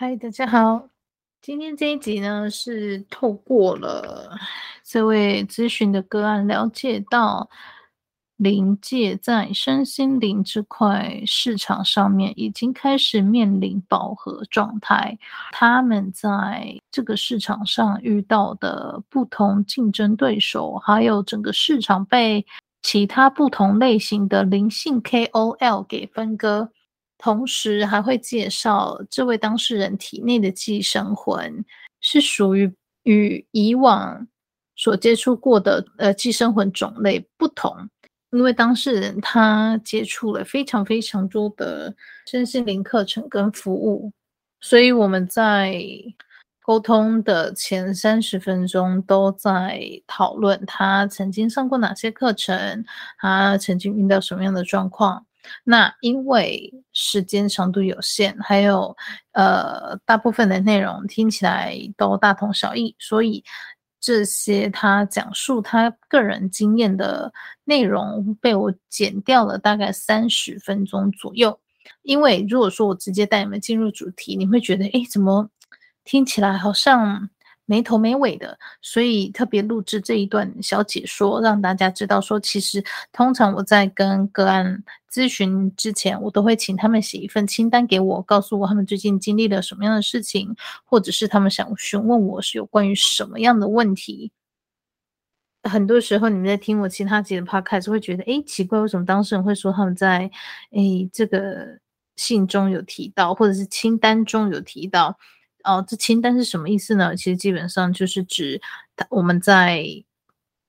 嗨，大家好。今天这一集呢，是透过了这位咨询的个案，了解到灵界在身心灵这块市场上面已经开始面临饱和状态。他们在这个市场上遇到的不同竞争对手，还有整个市场被其他不同类型的灵性 KOL 给分割。同时还会介绍这位当事人体内的寄生魂是属于与以往所接触过的呃寄生魂种类不同，因为当事人他接触了非常非常多的身心灵课程跟服务，所以我们在沟通的前三十分钟都在讨论他曾经上过哪些课程，他曾经遇到什么样的状况。那因为时间长度有限，还有呃大部分的内容听起来都大同小异，所以这些他讲述他个人经验的内容被我剪掉了大概三十分钟左右。因为如果说我直接带你们进入主题，你会觉得诶，怎么听起来好像没头没尾的，所以特别录制这一段小解说，让大家知道说，其实通常我在跟个案咨询之前，我都会请他们写一份清单给我，告诉我他们最近经历了什么样的事情，或者是他们想询问我是有关于什么样的问题。很多时候你们在听我其他集的 podcast 会觉得，诶，奇怪，为什么当事人会说他们在诶这个信中有提到，或者是清单中有提到？哦，这清单是什么意思呢？其实基本上就是指，我们在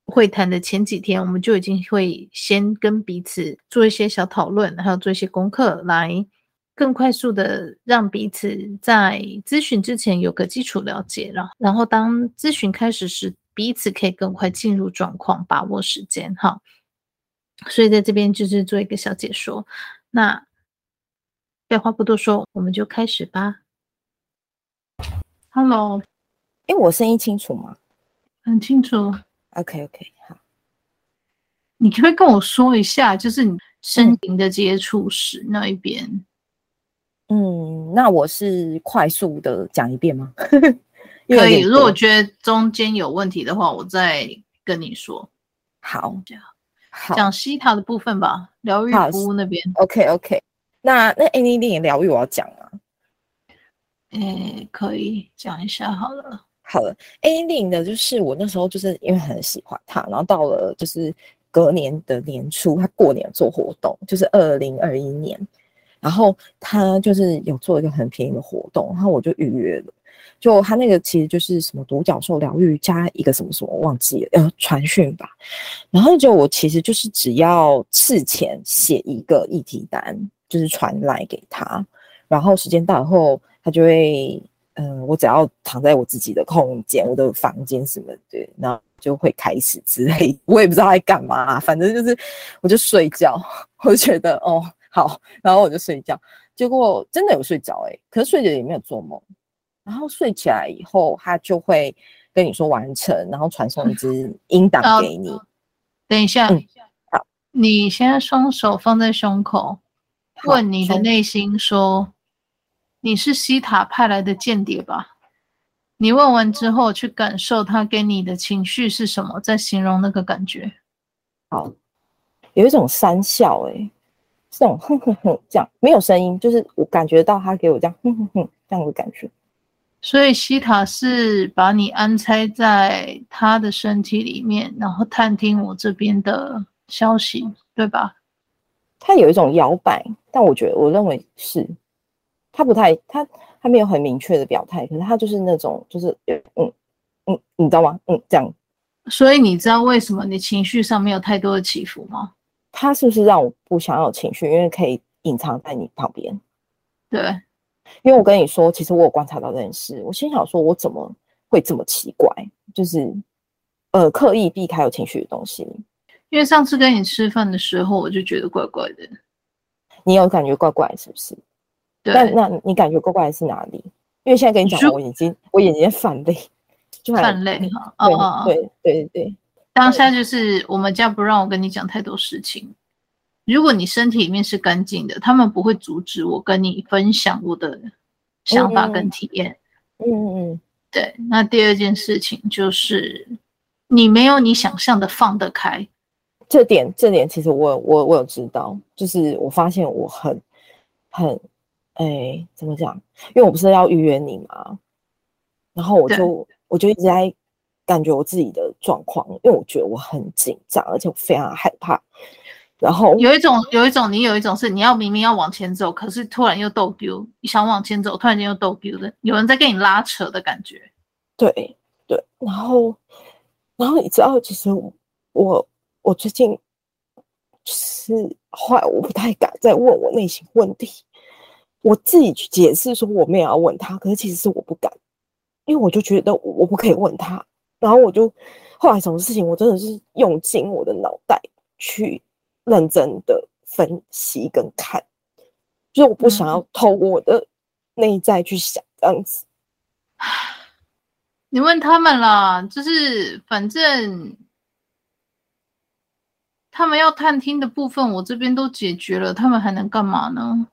会谈的前几天，我们就已经会先跟彼此做一些小讨论，还有做一些功课，来更快速的让彼此在咨询之前有个基础了解，然后，然后当咨询开始时，彼此可以更快进入状况，把握时间。哈，所以在这边就是做一个小解说。那废话不多说，我们就开始吧。Hello，哎，我声音清楚吗？很清楚。OK OK，好。你可不可以跟我说一下，就是你身灵的接触史那一边？嗯，那我是快速的讲一遍吗？可以。如果觉得中间有问题的话，我再跟你说。好，这样。好，讲西塔的部分吧，疗愈服务那边。OK OK，那那 Anything 疗愈我要讲啊。诶，可以讲一下好了。好了，A 零的就是我那时候就是因为很喜欢他，然后到了就是隔年的年初，他过年做活动，就是二零二一年，然后他就是有做一个很便宜的活动，然后我就预约了。就他那个其实就是什么独角兽疗愈加一个什么什么忘记了，呃，传讯吧。然后就我其实就是只要事前写一个议题单，就是传来给他，然后时间到以后。他就会，嗯，我只要躺在我自己的空间，我的房间什么的，然后就会开始之类，我也不知道在干嘛，反正就是我就睡觉，我就觉得哦好，然后我就睡觉，结果真的有睡着哎，可是睡着也没有做梦，然后睡起来以后，他就会跟你说完成，然后传送一支 音档给你。等一下，嗯，好，你现在双手放在胸口，问你的内心说。你是西塔派来的间谍吧？你问完之后，去感受他给你的情绪是什么，再形容那个感觉。好，有一种三笑、欸，哎，这种哼哼哼，这样没有声音，就是我感觉到他给我这样哼哼哼这样的感觉。所以西塔是把你安插在他的身体里面，然后探听我这边的消息，对吧？他有一种摇摆，但我觉得，我认为是。他不太，他他没有很明确的表态，可是他就是那种，就是嗯嗯，你知道吗？嗯，这样。所以你知道为什么你情绪上没有太多的起伏吗？他是不是让我不想要有情绪，因为可以隐藏在你旁边？对，因为我跟你说，其实我有观察到这件事，我心想说，我怎么会这么奇怪？就是呃，刻意避开有情绪的东西。因为上次跟你吃饭的时候，我就觉得怪怪的。你有感觉怪怪是不是？那那你感觉怪怪的是哪里？因为现在跟你讲，我眼睛我眼睛泛泪，泛泪哈。哦，对对对对，当下就是我们家不让我跟你讲太多事情。如果你身体里面是干净的，他们不会阻止我跟你分享我的想法跟体验。嗯嗯嗯，对。那第二件事情就是，你没有你想象的放得开。这点这点其实我我我有知道，就是我发现我很很哎怎么讲？因为我不是要预约你嘛，然后我就我就一直在感觉我自己的状况，因为我觉得我很紧张，而且我非常害怕。然后有一种有一种你有一种是你要明明要往前走，可是突然又逗丢，你想往前走，突然间又逗丢的，有人在跟你拉扯的感觉。对对，然后然后你知道，其实我。我我最近是后来我不太敢再问我内心问题，我自己去解释说我没有要问他，可是其实是我不敢，因为我就觉得我不可以问他，然后我就后来什么事情我真的是用尽我的脑袋去认真的分析跟看，就是我不想要透过我的内在去想这样子。嗯，你问他们啦，就是反正。他们要探听的部分，我这边都解决了，他们还能干嘛呢？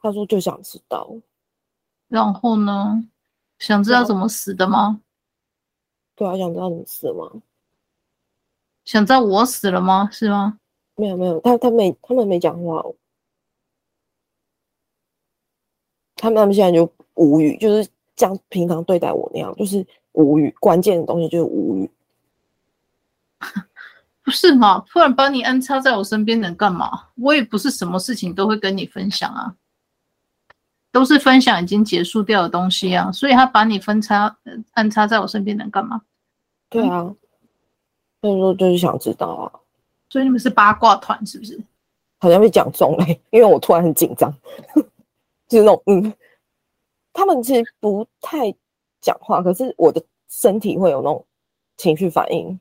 他说就想知道，然后呢？想知道怎么死的吗？对啊，想知道怎么死的吗？想知道我死了吗？是吗？没有没有，他他没他们没讲话，他们他们现在就无语，就是像平常对待我那样，就是无语。关键的东西就是无语。不是嘛？突然把你安插在我身边能干嘛？我也不是什么事情都会跟你分享啊，都是分享已经结束掉的东西啊。所以他把你分插安插在我身边能干嘛？对啊，所以说就是想知道啊。所以你们是八卦团是不是？好像被讲中了，因为我突然很紧张，就是那种嗯，他们其实不太讲话，可是我的身体会有那种情绪反应。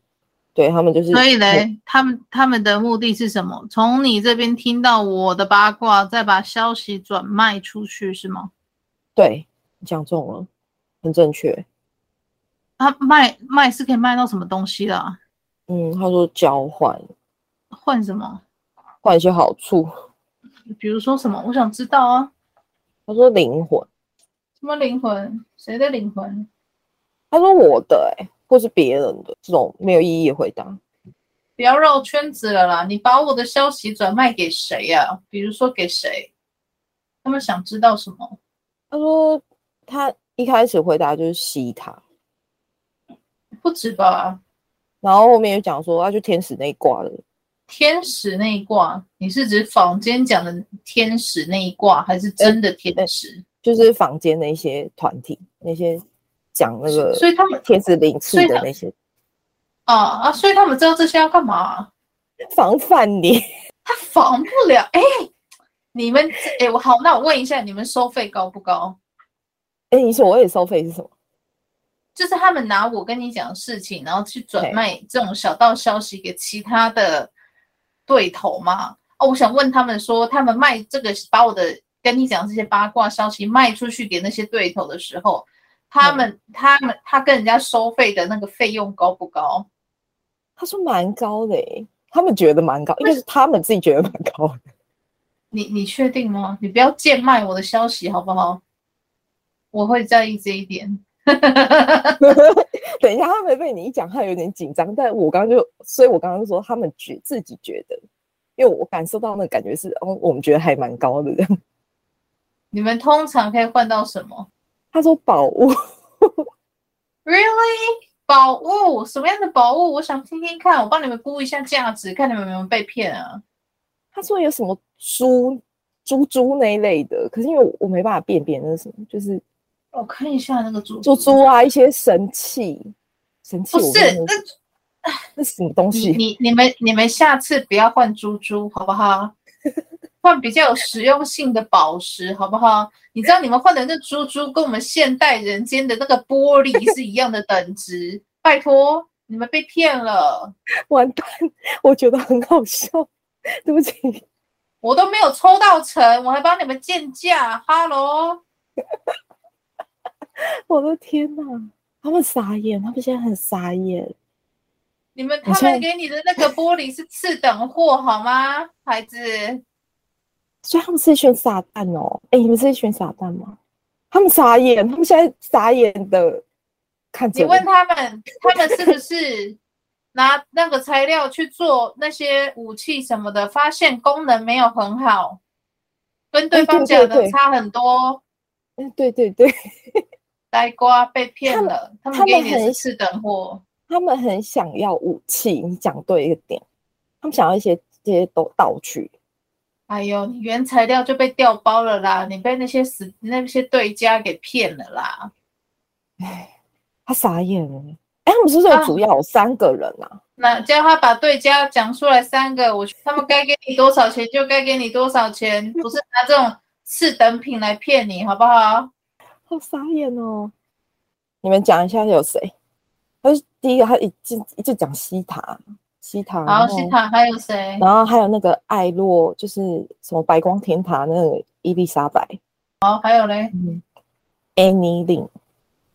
对他们就是，所以嘞，他们他们的目的是什么？从你这边听到我的八卦，再把消息转卖出去，是吗？对，你讲中了，很正确。他卖卖是可以卖到什么东西的啊？嗯，他说交换，换什么？换一些好处，比如说什么？我想知道啊。他说灵魂，什么灵魂？谁的灵魂？他说我的、欸，哎。或是别人的这种没有意义的回答，不要绕圈子了啦！你把我的消息转卖给谁呀、啊？比如说给谁？他们想知道什么？他说他一开始回答就是西塔，不止吧？然后后面又讲说他去天使那一挂了。天使那一挂，你是指坊间讲的天使那一挂，还是真的天使？就是坊间的一些团体那些。讲那个，所以他们天使灵气的那些啊啊，所以他们知道这些要干嘛？防范你，他防不了。哎、欸，你们哎，我好，那我问一下，你们收费高不高？哎、欸，你说我也收费是什么？就是他们拿我跟你讲的事情，然后去转卖这种小道消息给其他的对头吗？哦，我想问他们说，他们卖这个，把我的跟你讲这些八卦消息卖出去给那些对头的时候。他们、嗯、他们他跟人家收费的那个费用高不高？他说蛮高的诶，他们觉得蛮高，应该是他们自己觉得蛮高的。你你确定吗？你不要贱卖我的消息好不好？我会在意这一点。等一下，他没被你一讲，他有点紧张。但我刚刚就，所以我刚刚说他们觉自己觉得，因为我感受到那个感觉是，哦，我们觉得还蛮高的。你们通常可以换到什么？他说宝物，Really？宝物？什么样的宝物？我想听听看，我帮你们估一下价值，看你们有没有被骗啊。他说有什么猪、猪猪那一类的，可是因为我，我没办法辨别那是什么，就是我看一下那个猪猪猪啊，一些神器，神器不是那那什么东西？你你，你们你们下次不要换猪猪好不好？换比较有实用性的宝石，好不好？你知道你们换的那珠珠跟我们现代人间的那个玻璃是一样的等值，拜托，你们被骗了，完蛋！我觉得很好笑，对不起，我都没有抽到成，我还帮你们鉴价，哈喽！我的天哪，他们傻眼，他们现在很傻眼。你们他们给你的那个玻璃是次等货，好吗，孩子？所以他们是一群傻蛋哦。哎，你们是一群傻蛋吗？他们傻眼，他们现在傻眼的看着。你问他们，他们是不是拿那个材料去做那些武器什么的，发现功能没有很好，跟对方讲的差很多。嗯，对对对，呆瓜被骗了，他们给你的是次等货。他们很想要武器，你讲对一个点，他们想要一些这些都道具。哎呦，你原材料就被调包了啦！你被那些死那些对家给骗了啦！哎，他傻眼了。哎，他们是不是有主要有三个人啊？啊那叫他把对家讲出来三个，我他们该给你多少钱就该给你多少钱，不是拿这种次等品来骗你，好不好？好傻眼哦！你们讲一下有谁？他是第一个，他一直一直讲西塔。西塔，然后西塔还有谁？然后还有那个艾洛，就是什么白光天塔那个伊丽莎白。好，还有嘞，Annie Lin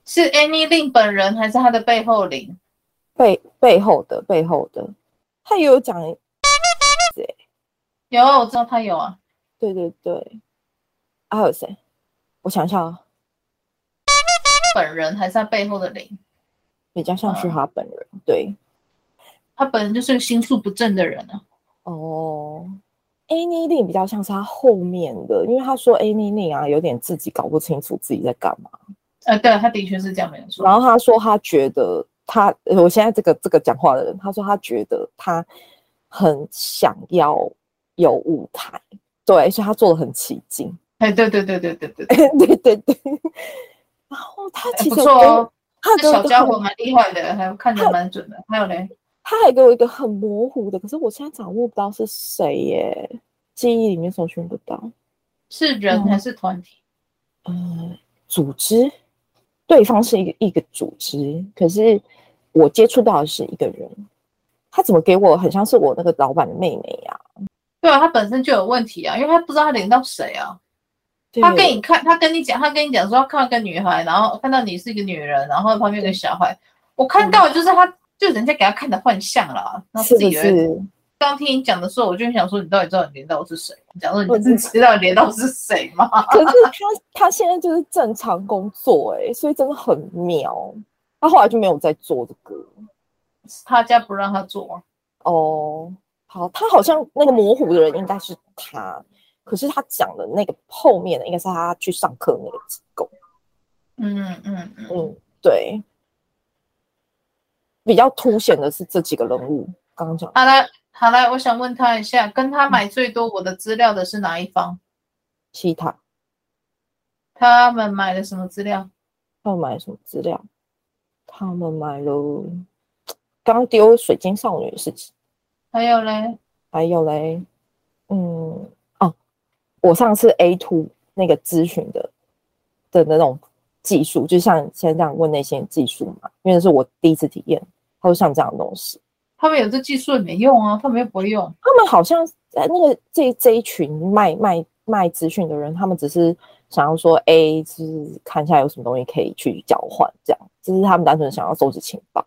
是 Annie Lin 本人还是他的背后灵？背背后的背后的，他也有讲，有啊，我知道他有啊。对对对，还有谁？我想想啊，本人还是他背后的灵？比较像是他本人，嗯、对。他本人就是心术不正的人呢。哦，A 妮妮比较像是他后面的，因为他说 A 妮妮啊，有点自己搞不清楚自己在干嘛。呃，对，他的确是这样描述。然后他说他觉得他，我现在这个这个讲话的人，他说他觉得他很想要有舞台，对，所以他做的很起劲。哎，对对对对对对 对对对对。然后他其实不错哦，这小家伙蛮厉害的，还有看得蛮准的，还有嘞。他还给我一个很模糊的，可是我现在掌握不到是谁耶，记忆里面搜寻不到，是人还是团体？嗯，呃，组织，对方是一个一个组织，可是我接触到的是一个人，他怎么给我很像是我那个老板的妹妹呀？对啊，他本身就有问题啊，因为他不知道他连到谁啊，他跟你看，他跟你讲，他跟你讲说他看到个女孩，然后看到你是一个女人，然后旁边有个小孩，我看到就是他。嗯就人家给他看的幻象了，然后自己人刚听你讲的时候，我就想说，你到底知道你连到是谁？你讲说你知道连到是谁吗？可是他他现在就是正常工作哎、欸，所以真的很妙。他后来就没有再做这个，他家不让他做哦。好，他好像那个模糊的人应该是他，可是他讲的那个后面的应该是他去上课那个机构。嗯嗯嗯嗯，对。比较凸显的是这几个人物，刚刚讲。好了，好了，我想问他一下，跟他买最多我的资料的是哪一方？其他。他们买了什么资料？他们买了什么资料？他们买了刚丢水晶少女的事情。还有嘞？还有嘞？嗯，哦，我上次 A two 那个咨询的的那种。技术就像现在这样问那些技术嘛，因为是我第一次体验，他会像这样的东西，他们有这技术也没用啊，他们又不会用。他们好像在那个这这一群卖卖卖资讯的人，他们只是想要说，哎，就是看一下有什么东西可以去交换，这样，就是他们单纯想要收集情报，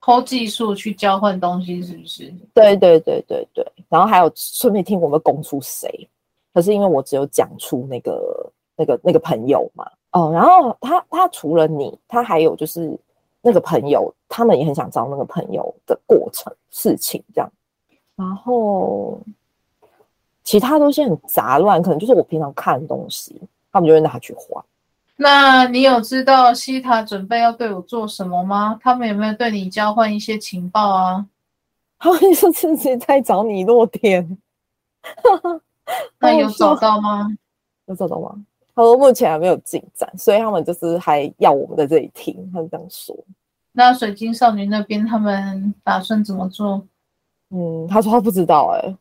偷技术去交换东西，是不是？对对对对对。然后还有顺便听我们供出谁，可是因为我只有讲出那个那个那个朋友嘛。哦，然后他他除了你，他还有就是那个朋友，他们也很想找那个朋友的过程事情这样，然后其他东西很杂乱，可能就是我平常看的东西，他们就会拿去换。那你有知道西塔准备要对我做什么吗？他们有没有对你交换一些情报啊？他们说自己在找你落天，那有找到吗？有找到吗？他说目前还没有进展，所以他们就是还要我们在这里听。他是这样说。那水晶少女那边他们打算怎么做？嗯，他说他不知道、欸。哎，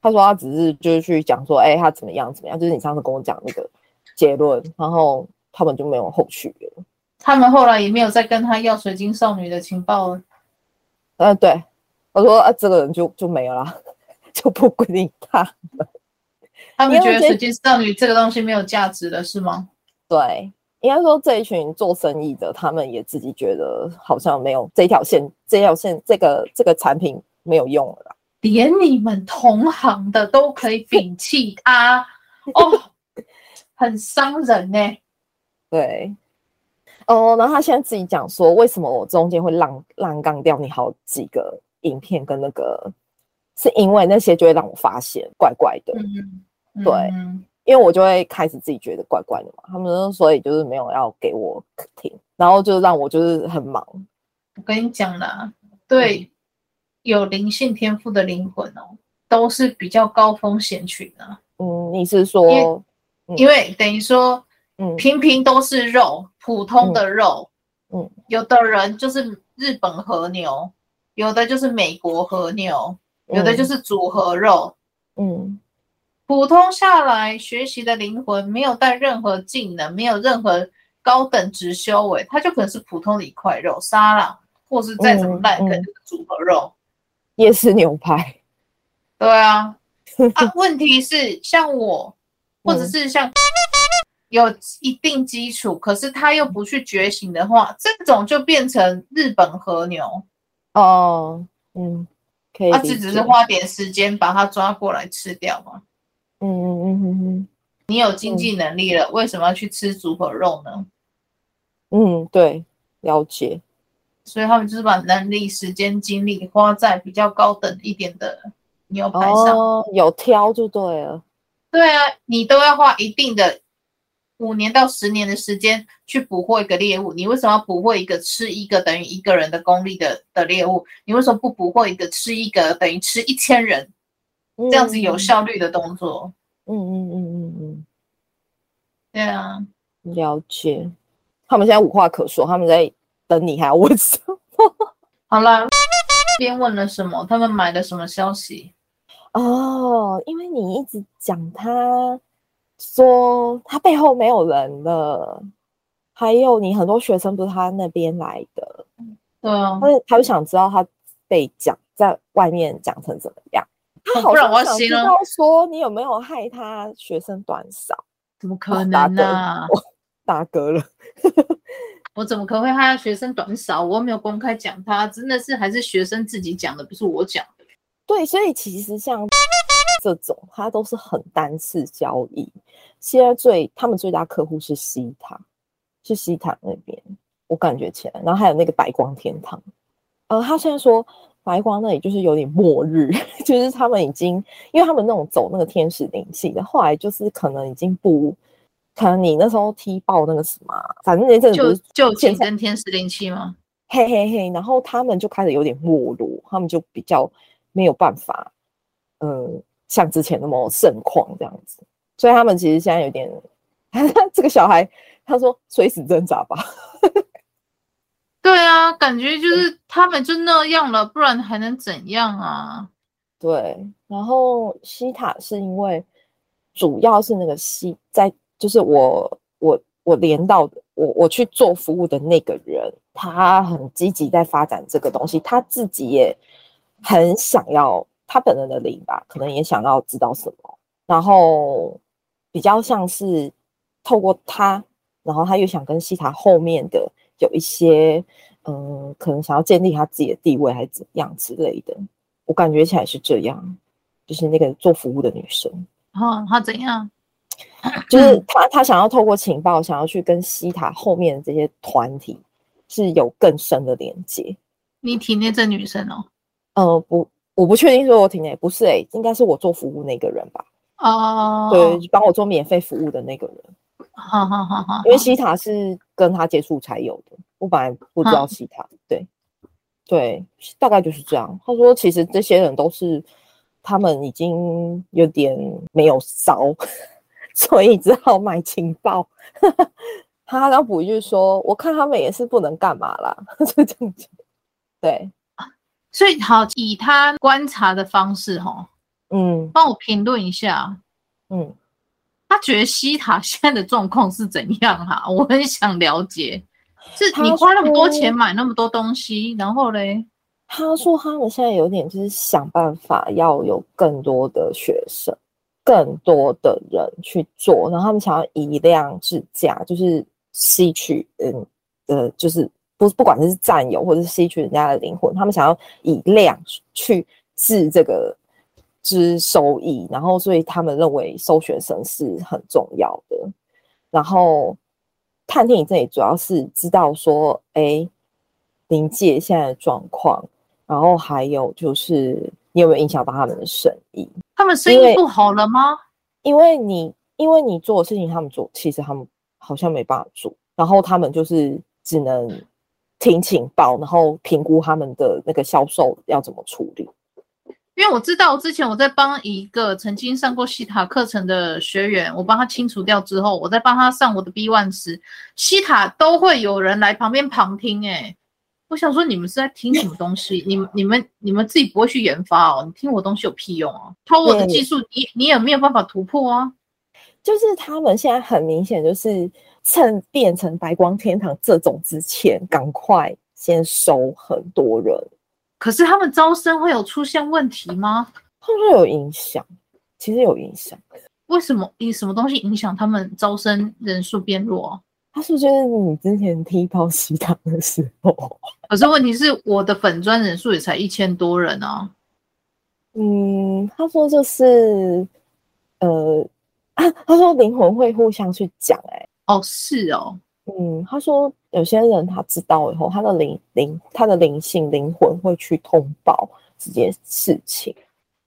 他说他只是就是去讲说，哎、欸，他怎么样怎么样，就是你上次跟我讲那个结论，然后他们就没有后续了。他们后来也没有再跟他要水晶少女的情报了。嗯、呃，对，我说啊，这个人就就没有了，就不归你他了。他们觉得水晶少女这个东西没有价值了，是吗？对，应该说这一群做生意的，他们也自己觉得好像没有这条线，这条线这个这个产品没有用了啦。连你们同行的都可以摒弃它，哦，很伤人呢、欸。对，哦，然后他现在自己讲说，为什么我中间会浪浪杠掉你好几个影片跟那个，是因为那些就会让我发现怪怪的。嗯、对。嗯因为我就会开始自己觉得怪怪的嘛，他们说，所以就是没有要给我听，然后就让我就是很忙。我跟你讲啦，对，嗯、有灵性天赋的灵魂哦，都是比较高风险群啊。嗯，你是说，因为，等于说，嗯，平平都是肉，普通的肉，嗯，嗯有的人就是日本和牛，有的就是美国和牛，有的就是组合肉，嗯。嗯普通下来学习的灵魂没有带任何技能，没有任何高等值修为，他就可能是普通的一块肉沙拉，或是再怎么烂，可能就是组合肉，夜市牛排。对啊，啊，问题是像我，或者是像有一定基础，可是他又不去觉醒的话，这种就变成日本和牛。哦，嗯，可以，他只只是花点时间把它抓过来吃掉嘛。嗯嗯嗯嗯嗯，你有经济能力了，嗯、为什么要去吃猪和肉呢？嗯，对，了解。所以他们就是把能力、时间、精力花在比较高等一点的牛排上。哦，有挑就对了。对啊，你都要花一定的五年到十年的时间去捕获一个猎物。你为什么要捕获一个吃一个等于一个人的功力的的猎物？你为什么不捕获一个吃一个等于吃一千人？这样子有效率的动作，嗯嗯嗯嗯嗯，对啊，了解。他们现在无话可说，他们在等你，还要问什么？好了，边问了什么？他们买了什么消息？哦，因为你一直讲他说他背后没有人了，还有你很多学生不是他那边来的，对啊，他他就想知道他被讲在外面讲成怎么样。他好像想知道说你有没有害他学生短少？怎么可能呢、啊？打嗝了，我怎么可能会害他学生短少？我没有公开讲他，真的是还是学生自己讲的，不是我讲的。对，所以其实像 这种，他都是很单次交易。现在最他们最大客户是西塔，是西塔那边，我感觉起来，然后还有那个白光天堂。呃，他现在说。白光那里就是有点末日，就是他们已经，因为他们那种走那个天使灵气的，后来就是可能已经不，可能你那时候踢爆那个什么，反正那阵子就就跟天使灵气吗？嘿嘿嘿，然后他们就开始有点没落，他们就比较没有办法，呃，像之前那么盛况这样子，所以他们其实现在有点，这个小孩他说垂死挣扎吧。对啊，感觉就是他们就那样了，不然还能怎样啊？对，然后西塔是因为主要是那个西在，就是我我我连到的，我我去做服务的那个人，他很积极在发展这个东西，他自己也很想要，他本人的灵吧，可能也想要知道什么，然后比较像是透过他，然后他又想跟西塔后面的。有一些，嗯、呃，可能想要建立他自己的地位，还是怎样之类的。我感觉起来是这样，就是那个做服务的女生，哦，她怎样？就是她，她想要透过情报，想要去跟西塔后面的这些团体是有更深的连接。你体内这女生哦？呃，不，我不确定说我体内不是、欸，哎，应该是我做服务那个人吧？哦，对，帮我做免费服务的那个人。好好好好，因为西塔是跟他接触才有的，我本来不知道西塔。好对，对，大概就是这样。他说，其实这些人都是他们已经有点没有烧，所以只好买情报。他要补一句说，我看他们也是不能干嘛啦，就这样子。对，所以好，以他观察的方式，哈，嗯，帮我评论一下，嗯。他觉得西塔现在的状况是怎样哈、啊？我很想了解。是你花那么多钱买那么多东西，然后嘞？他说他们现在有点就是想办法要有更多的学生，更多的人去做，然后他们想要以量制价，就是吸取嗯呃，就是不不管是占有或者是吸取人家的灵魂，他们想要以量去治这个之收益，然后所以他们认为收学生是很重要的。然后探听你这里主要是知道说，哎，临界现在的状况，然后还有就是你有没有影响到他们的生意？他们生意不好了吗？因为，因为你因为你做的事情，他们做其实他们好像没办法做，然后他们就是只能。听情报，然后评估他们的那个销售要怎么处理。因为我知道之前我在帮一个曾经上过西塔课程的学员，我帮他清除掉之后，我在帮他上我的 B One 时，西塔都会有人来旁边旁听。诶，我想说你们是在听什么东西？你们你们你们自己不会去研发哦？你听我东西有屁用啊？偷我的技术，你你也没有办法突破啊。就是他们现在很明显就是。趁变成白光天堂这种之前，赶快先收很多人。可是他们招生会有出现问题吗？会不会有影响？其实有影响。为什么？以什么东西影响他们招生人数变弱？他是觉得你之前踢爆西塔的时候。可是问题是，我的粉专人数也才一千多人啊。嗯，他说就是，呃，啊，他说灵魂会互相去讲、欸，哎。哦，是哦，嗯，他说有些人他知道以后，他的灵灵，他的灵性灵魂会去通报这件事情，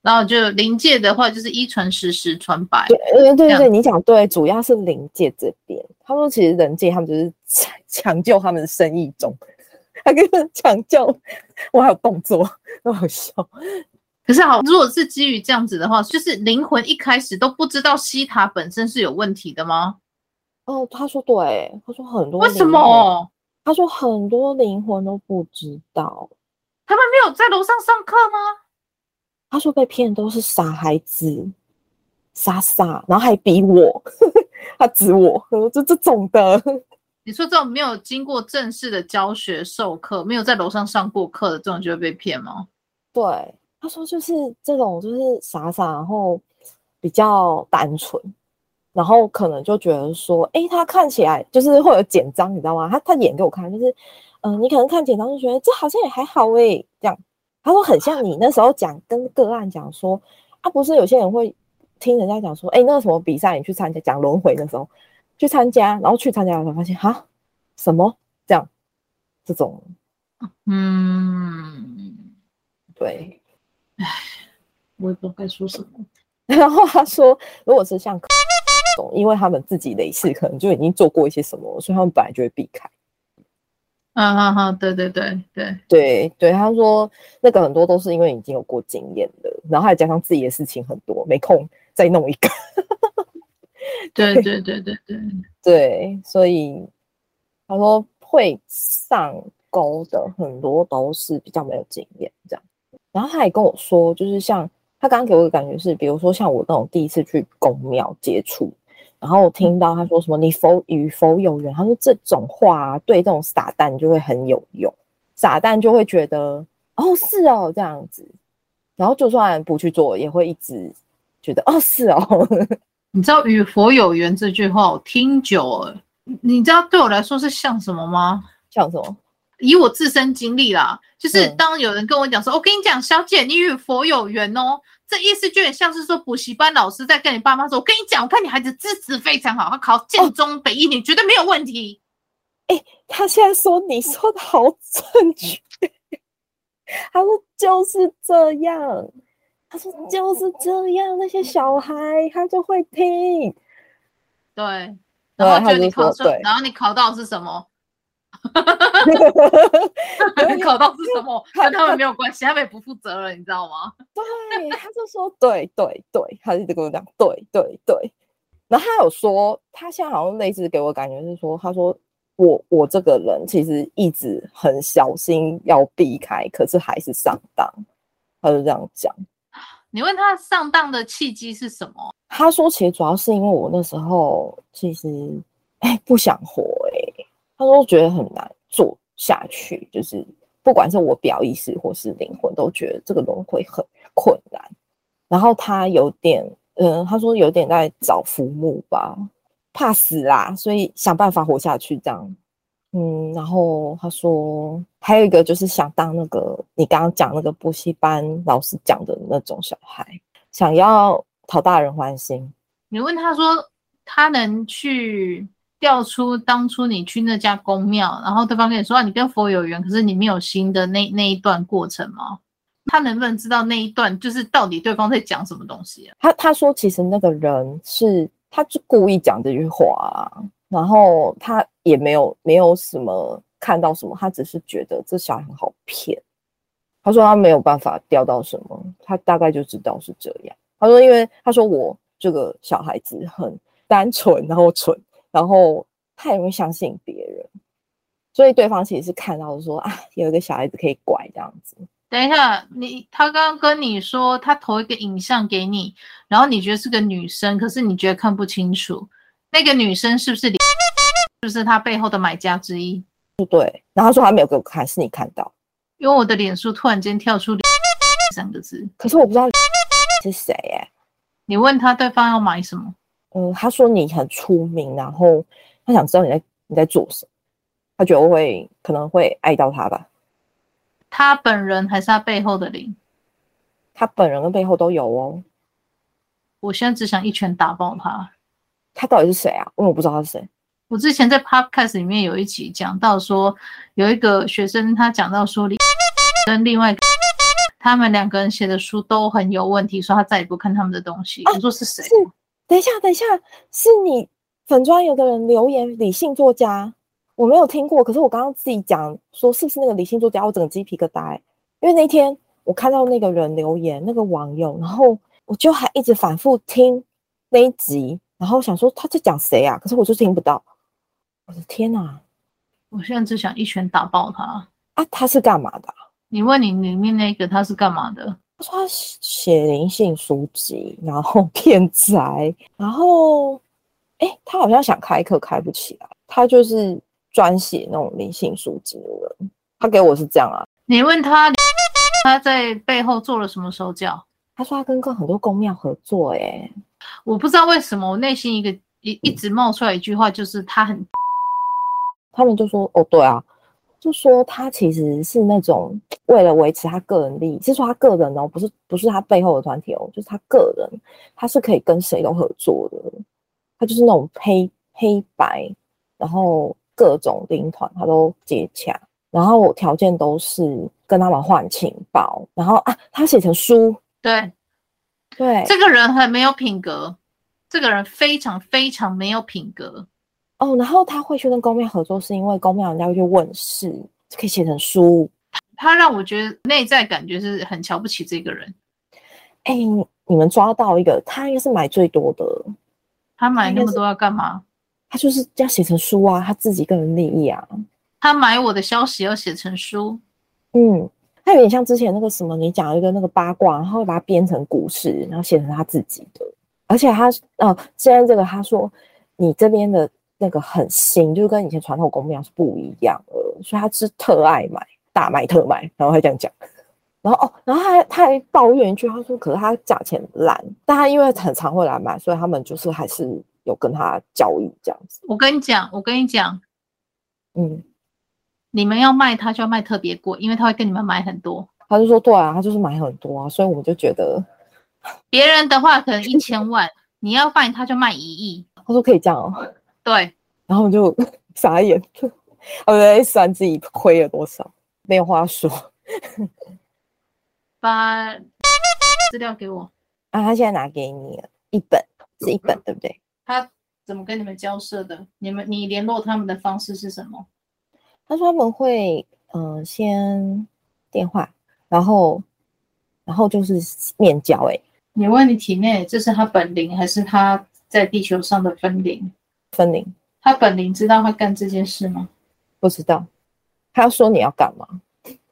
然后就灵界的话就是一传十，十传百，对，对对对，你讲对，主要是灵界这边。他说其实人界他们就是抢救他们的生意中，他跟抢救，我还有动作，很好笑。可是好，如果是基于这样子的话，就是灵魂一开始都不知道西塔本身是有问题的吗？哦，他说对，他说很多。为什么？他说很多灵魂都不知道，他们没有在楼上上课吗？他说被骗都是傻孩子，傻傻，然后还逼我，他指我，这这种的。你说这种没有经过正式的教学授课，没有在楼上上过课的这种就会被骗吗？对，他说就是这种就是傻傻，然后比较单纯。然后可能就觉得说，哎，他看起来就是会有简章，你知道吗？他他演给我看，就是，嗯、呃，你可能看简章就觉得这好像也还好哎，这样。他说很像你那时候讲跟个案讲说，啊，不是有些人会听人家讲说，哎，那个什么比赛你去参加，讲轮回的时候去参加，然后去参加的时候发现哈什么这样，这种，嗯，对，唉，我也不知道该说什么。然后他说，如果是像。因为他们自己类似，可能就已经做过一些什么，所以他们本来就会避开。啊哈哈，对对对对对对，他说那个很多都是因为已经有过经验的，然后还加上自己的事情很多，没空再弄一个。对对对对对对，所以他说会上钩的很多都是比较没有经验这样。然后他也跟我说，就是像他刚刚给我的感觉是，比如说像我那种第一次去公庙接触。然后我听到他说什么“你否与否有缘”，他说这种话啊，对这种傻蛋就会很有用，傻蛋就会觉得哦是哦这样子，然后就算不去做，也会一直觉得哦是哦。你知道“与佛有缘”这句话我听久了，你知道对我来说是像什么吗？像什么？以我自身经历啦，就是当有人跟我讲说：“我、嗯哦、跟你讲，小姐，你与佛有缘哦。”这意思就很像是说补习班老师在跟你爸妈说：“我跟你讲，我看你孩子资质非常好，他考建中北一女绝对没有问题。”哎，他现在说你说的好正确，他说就是这样，他说就是这样，那些小孩他就会听，对，然后就你考出，然后你考到是什么？考到是什么？跟他们没有关系，他们也不负责任，你知道吗？对，他就说对对对，他一直跟我讲对对对。然后他有说，他现在好像类似给我感觉是说，他说我我这个人其实一直很小心要避开，可是还是上当。他就这样讲。你问他上当的契机是什么？他说其实主要是因为我那时候其实哎不想活哎、欸。他说觉得很难做下去，就是不管是我表意识或是灵魂，都觉得这个轮回很困难。然后他有点，嗯，他说有点在找浮木吧，怕死啦，所以想办法活下去这样。嗯，然后他说还有一个就是想当那个你刚刚讲那个补习班老师讲的那种小孩，想要讨大人欢心。你问他说他能去调出当初你去那家公庙，然后对方跟你说，你跟佛有缘，可是你没有心的那那一段过程吗？他能不能知道那一段就是到底对方在讲什么东西啊？他他说其实那个人是他就故意讲这句话啊。然后他也没有没有什么看到什么，他只是觉得这小孩很好骗。他说他没有办法钓到什么，他大概就知道是这样。他说，因为他说我这个小孩子很单纯，然后蠢，然后太容易相信别人，所以对方其实是看到说啊，有一个小孩子可以拐这样子。等一下，你他刚刚跟你说他投一个影像给你，然后你觉得是个女生，可是你觉得看不清楚。那个女生是不是你？是不是他背后的买家之一？不对。然后他说他没有给我看，是你看到。因为我的脸书突然间跳出“三个字”，可是我不知道是谁哎。你问他对方要买什么？嗯，他说你很出名，然后他想知道你在你在做什么。他觉得我会可能会爱到他吧。他本人还是他背后的灵？他本人跟背后都有哦。我现在只想一拳打爆他。他到底是谁啊？因为我不知道他是谁。我之前在 Podcast 里面有一集讲到说，有一个学生他讲到说，跟另外他们两个人写的书都很有问题，说他再也不看他们的东西。啊、我说是谁？是，等一下，等一下，是你粉专有的人留言理性作家，我没有听过。可是我刚刚自己讲说，是不是那个理性作家？我整个鸡皮疙瘩，因为那天我看到那个人留言，那个网友，然后我就还一直反复听那一集。然后想说他在讲谁啊？可是我就听不到。我的天哪！我现在只想一拳打爆他啊！他是干嘛的？你问你里面那个他是干嘛的？他说他写灵性书籍，然后 骗财，然后哎，他好像想开课开不起来。他就是专写那种灵性书籍的人。他给我是这样啊。你问他他在背后做了什么手脚？他说他跟跟很多公庙合作，哎。我不知道为什么我内心一个一一直冒出来一句话，就是他很，他们就说哦，对啊，就说他其实是那种为了维持他个人利益，是说他个人哦，不是不是他背后的团体哦，就是他个人，他是可以跟谁都合作的，他就是那种黑黑白，然后各种灵团他都接洽，然后条件都是跟他们换情报，然后啊，他写成书，对。对，这个人很没有品格，这个人非常非常没有品格哦。然后他会去跟公庙合作，是因为公庙人家会去问事，可以写成书。他让我觉得内在感觉是很瞧不起这个人。哎，你们抓到一个，他应该是买最多的。他买那么多要干嘛？他就是要写成书啊，他自己个人利益啊。他买我的消息要写成书，嗯。他有点像之前那个什么，你讲一个那个八卦，然后会把它编成故事，然后写成他自己的。而且他哦，现在这个他说你这边的那个很新，就是跟以前传统公庙是不一样的，所以他是特爱买，大卖特卖，然后还这样讲。然后哦，然后他还他还抱怨一句，他说可是他价钱烂，但他因为很常会来买，所以他们就是还是有跟他交易这样子。我跟你讲，我跟你讲，嗯。你们要卖他就要卖特别贵，因为他会跟你们买很多。他就说对啊，他就是买很多啊，所以我们就觉得，别人的话可能一千万，你要卖他就卖一亿。他说可以这样哦。对，然后我就 傻眼，我在算自己亏了多少，没有话说。把资料给我啊，他现在拿给你了，一本是一本，对不对？他怎么跟你们交涉的？你们你联络他们的方式是什么？他说他们会，嗯、呃，先电话，然后，然后就是面交。哎，你问你体内这是他本灵还是他在地球上的分灵？分灵。他本灵知道会干这件事吗？不知道。他要说你要干嘛？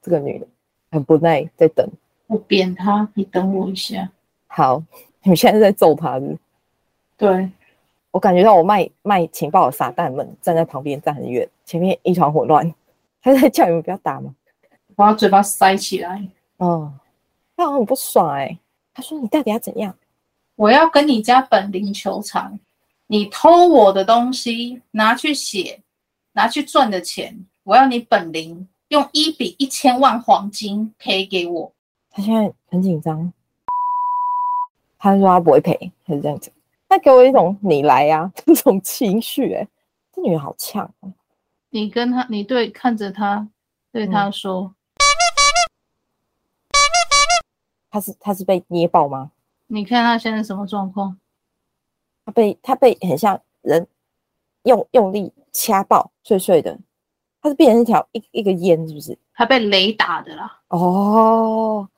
这个女的很不耐，在等。我扁他，你等我一下。好，你现在在揍他是？对。我感觉到我卖卖情报的撒旦们站在旁边，站很远，前面一团混乱。他在叫你们不要打吗？把嘴巴塞起来。哦，他好像很不爽哎、欸。他说：“你到底要怎样？”我要跟你家本灵求偿。你偷我的东西拿去写，拿去赚的钱，我要你本零，用一比一千万黄金赔给我。他现在很紧张，他说他不会赔，他是这样子。他给我一种你来呀、啊、这种情绪，哎，这女人好呛、啊。你跟他，你对看着他，对他说。嗯他是他是被捏爆吗？你看他现在什么状况？他被他被很像人用用力掐爆碎碎的，他是变成一条一一个烟，是不是？他被雷打的啦。哦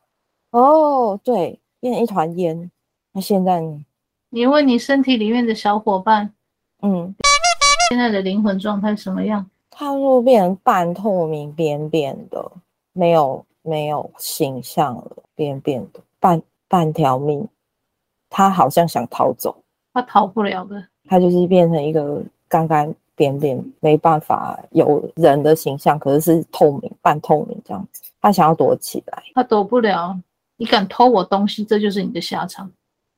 哦，对，变成一团烟。那现在呢？你问你身体里面的小伙伴，嗯，现在的灵魂状态什么样？他若变成半透明、扁扁的，没有。没有形象了，扁扁的，半半条命，他好像想逃走，他逃不了的，他就是变成一个干干扁扁，没办法有人的形象，可是是透明，半透明这样子，他想要躲起来，他躲不了，你敢偷我东西，这就是你的下场。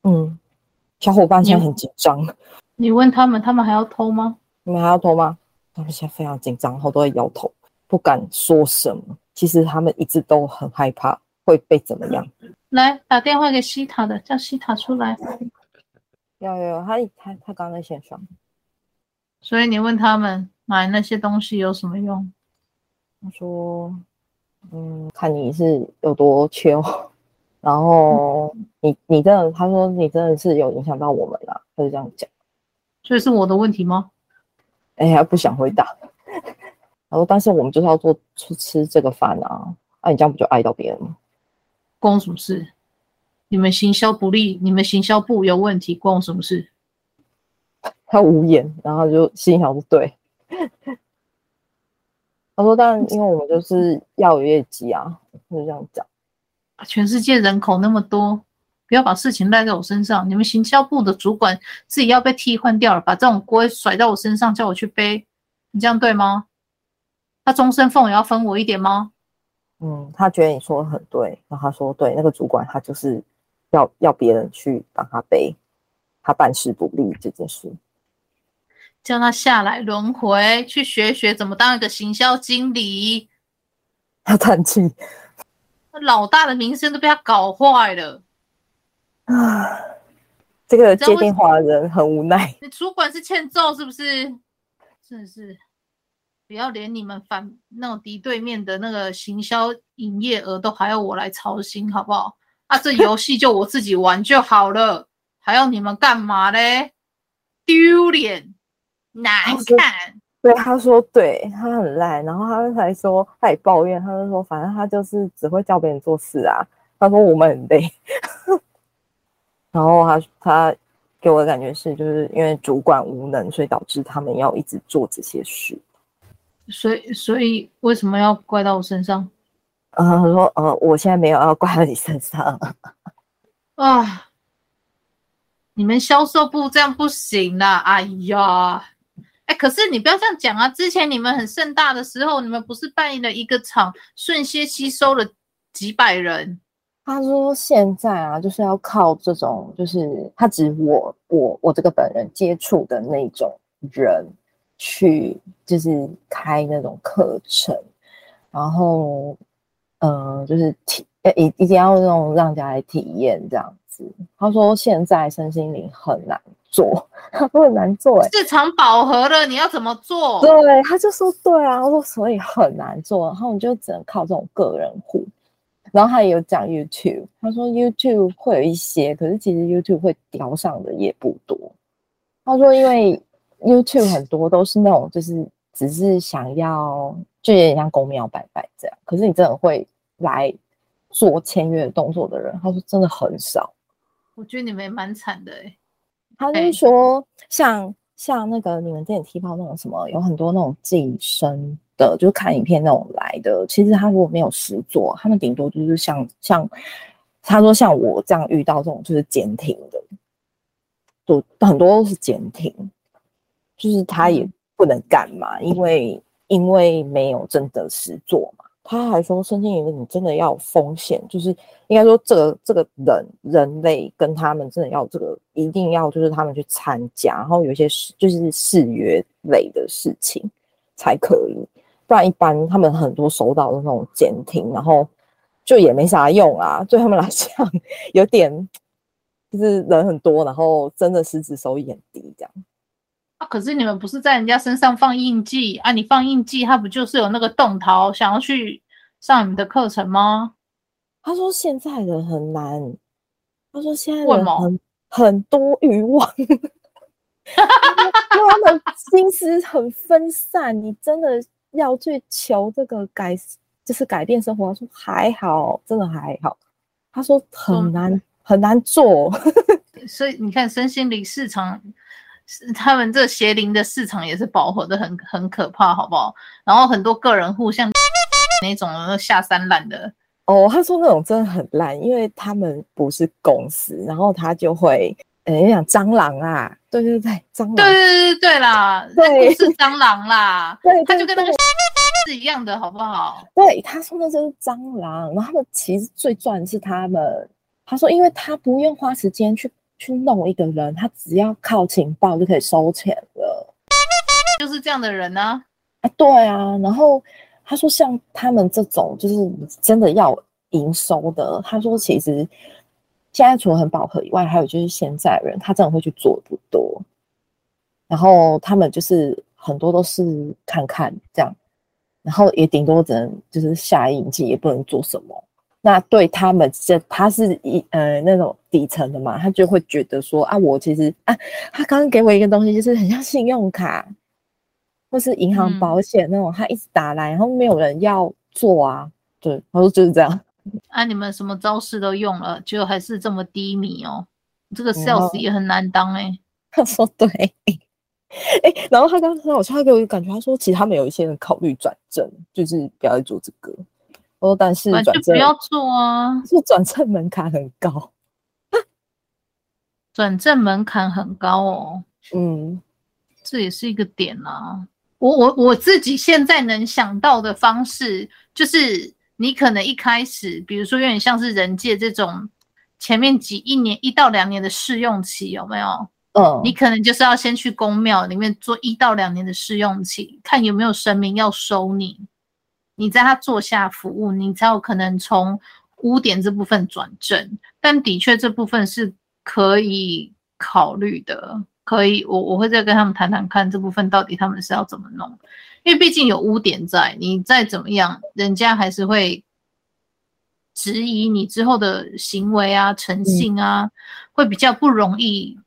嗯，小伙伴现在很紧张，你问他们，他们还要偷吗？你们还要偷吗？他们现在非常紧张，好多在摇头，不敢说什么。其实他们一直都很害怕会被怎么样。来打电话给西塔的，叫西塔出来。有有有，他他他刚在线上。所以你问他们买那些东西有什么用？他说：“嗯，看你是有多缺，然后你你真的，他说你真的是有影响到我们了，他就这样讲。所以是我的问题吗？哎呀，不想回答。”他说：“但是我们就是要做吃吃这个饭啊，那、啊、你这样不就碍到别人吗？关我什么事？你们行销不利，你们行销部有问题，关我什么事？”他无言，然后就心想：“不对。”他说：“当然因为我们就是要有业绩啊，就这样讲。全世界人口那么多，不要把事情赖在我身上。你们行销部的主管自己要被替换掉了，把这种锅甩到我身上，叫我去背，你这样对吗？”他终身俸也要分我一点吗？嗯，他觉得你说的很对，然后他说对，那个主管他就是要要别人去帮他背，他办事不利这件事，叫他下来轮回去学学怎么当一个行销经理。他叹气，老大的名声都被他搞坏了啊！这个接电话的人很无奈。你主管是欠揍是不是？真的是。不要连你们反那种敌对面的那个行销营业额都还要我来操心，好不好？啊，这游戏就我自己玩就好了，还要你们干嘛嘞？丢脸，难看。对，他说对，他很烂，然后他才说他也抱怨，他就说反正他就是只会叫别人做事啊。他说我们很累，然后他他给我的感觉是，就是因为主管无能，所以导致他们要一直做这些事。所以，所以为什么要怪到我身上？嗯、呃，说，呃，我现在没有要挂到你身上。啊，你们销售部这样不行啦！哎呀，哎、欸，可是你不要这样讲啊！之前你们很盛大的时候，你们不是办了一个厂，瞬间吸收了几百人。他说现在啊，就是要靠这种，就是他指我，我，我这个本人接触的那种人。去就是开那种课程，然后，嗯、呃，就是体，一一定要用让大家来体验这样子。他说现在身心灵很难做，他说很难做，市场饱和了，你要怎么做？对，他就说对啊，我说所以很难做，然后你就只能靠这种个人户。然后他也有讲 YouTube，他说 YouTube 会有一些，可是其实 YouTube 会标上的也不多。他说因为。YouTube 很多都是那种，就是只是想要，就有点像公庙拜拜这样。可是你真的会来做签约动作的人，他说真的很少。我觉得你们也蛮惨的哎、欸。他就是说像，像像那个你们之前踢爆那种什么，有很多那种晋升的，就是看影片那种来的。其实他如果没有实做，他们顶多就是像像他说像我这样遇到这种就是监听的，都很多都是监听。就是他也不能干嘛，因为因为没有真的实做嘛。他还说，身心灵你真的要有风险，就是应该说这个这个人人类跟他们真的要这个一定要就是他们去参加，然后有一些事就是誓约类的事情，才可以，不然一般他们很多收到的那种监听，然后就也没啥用啊，对他们来讲有点就是人很多，然后真的实质收益很低这样。啊，可是你们不是在人家身上放印记啊？你放印记，他不就是有那个动态想要去上你们的课程吗？他说现在人很难，他说现在人很很多欲望。因为他们心思很分散，你真的要去求这个改，就是改变生活。他说还好，真的还好。他说很难，嗯、很难做。所以你看，身心灵市场，他们这邪灵的市场也是饱和的很很可怕，好不好？然后很多个人互相那种下三滥的。哦，他说那种真的很烂，因为他们不是公司，然后他就会。哎，你讲蟑螂啊？对对对，蟑螂。对对对对啦，对，是蟑螂啦。对，他就跟那个是一样的，好不好？对，他说那就是蟑螂。然后他们其实最赚是他们。他说，因为他不用花时间去去弄一个人，他只要靠情报就可以收钱了。就是这样的人呢？啊，对啊。然后他说，像他们这种就是真的要营收的，他说其实。现在除了很饱和以外，还有就是现在人他真的会去做不多，然后他们就是很多都是看看这样，然后也顶多只能就是下印记，也不能做什么。那对他们这他是一呃那种底层的嘛，他就会觉得说啊，我其实啊，他刚刚给我一个东西，就是很像信用卡或是银行保险那种，嗯、他一直打来，然后没有人要做啊，对，他说就是这样。啊！你们什么招式都用了，就还是这么低迷哦。这个 sales 也很难当哎、欸。他说对，哎、欸，然后他刚刚好像他给我一个感觉，他说其实他们有一些人考虑转正，就是不要做这个。我说但是转正不要做啊，是转正门槛很高。转正门槛很高哦。嗯，这也是一个点啊。我我我自己现在能想到的方式就是。你可能一开始，比如说有点像是人界这种前面几一年一到两年的试用期，有没有？嗯，你可能就是要先去宫庙里面做一到两年的试用期，看有没有神明要收你，你在他座下服务，你才有可能从污点这部分转正。但的确这部分是可以考虑的，可以，我我会再跟他们谈谈看这部分到底他们是要怎么弄。因为毕竟有污点在，你再怎么样，人家还是会质疑你之后的行为啊、诚信啊，嗯、会比较不容易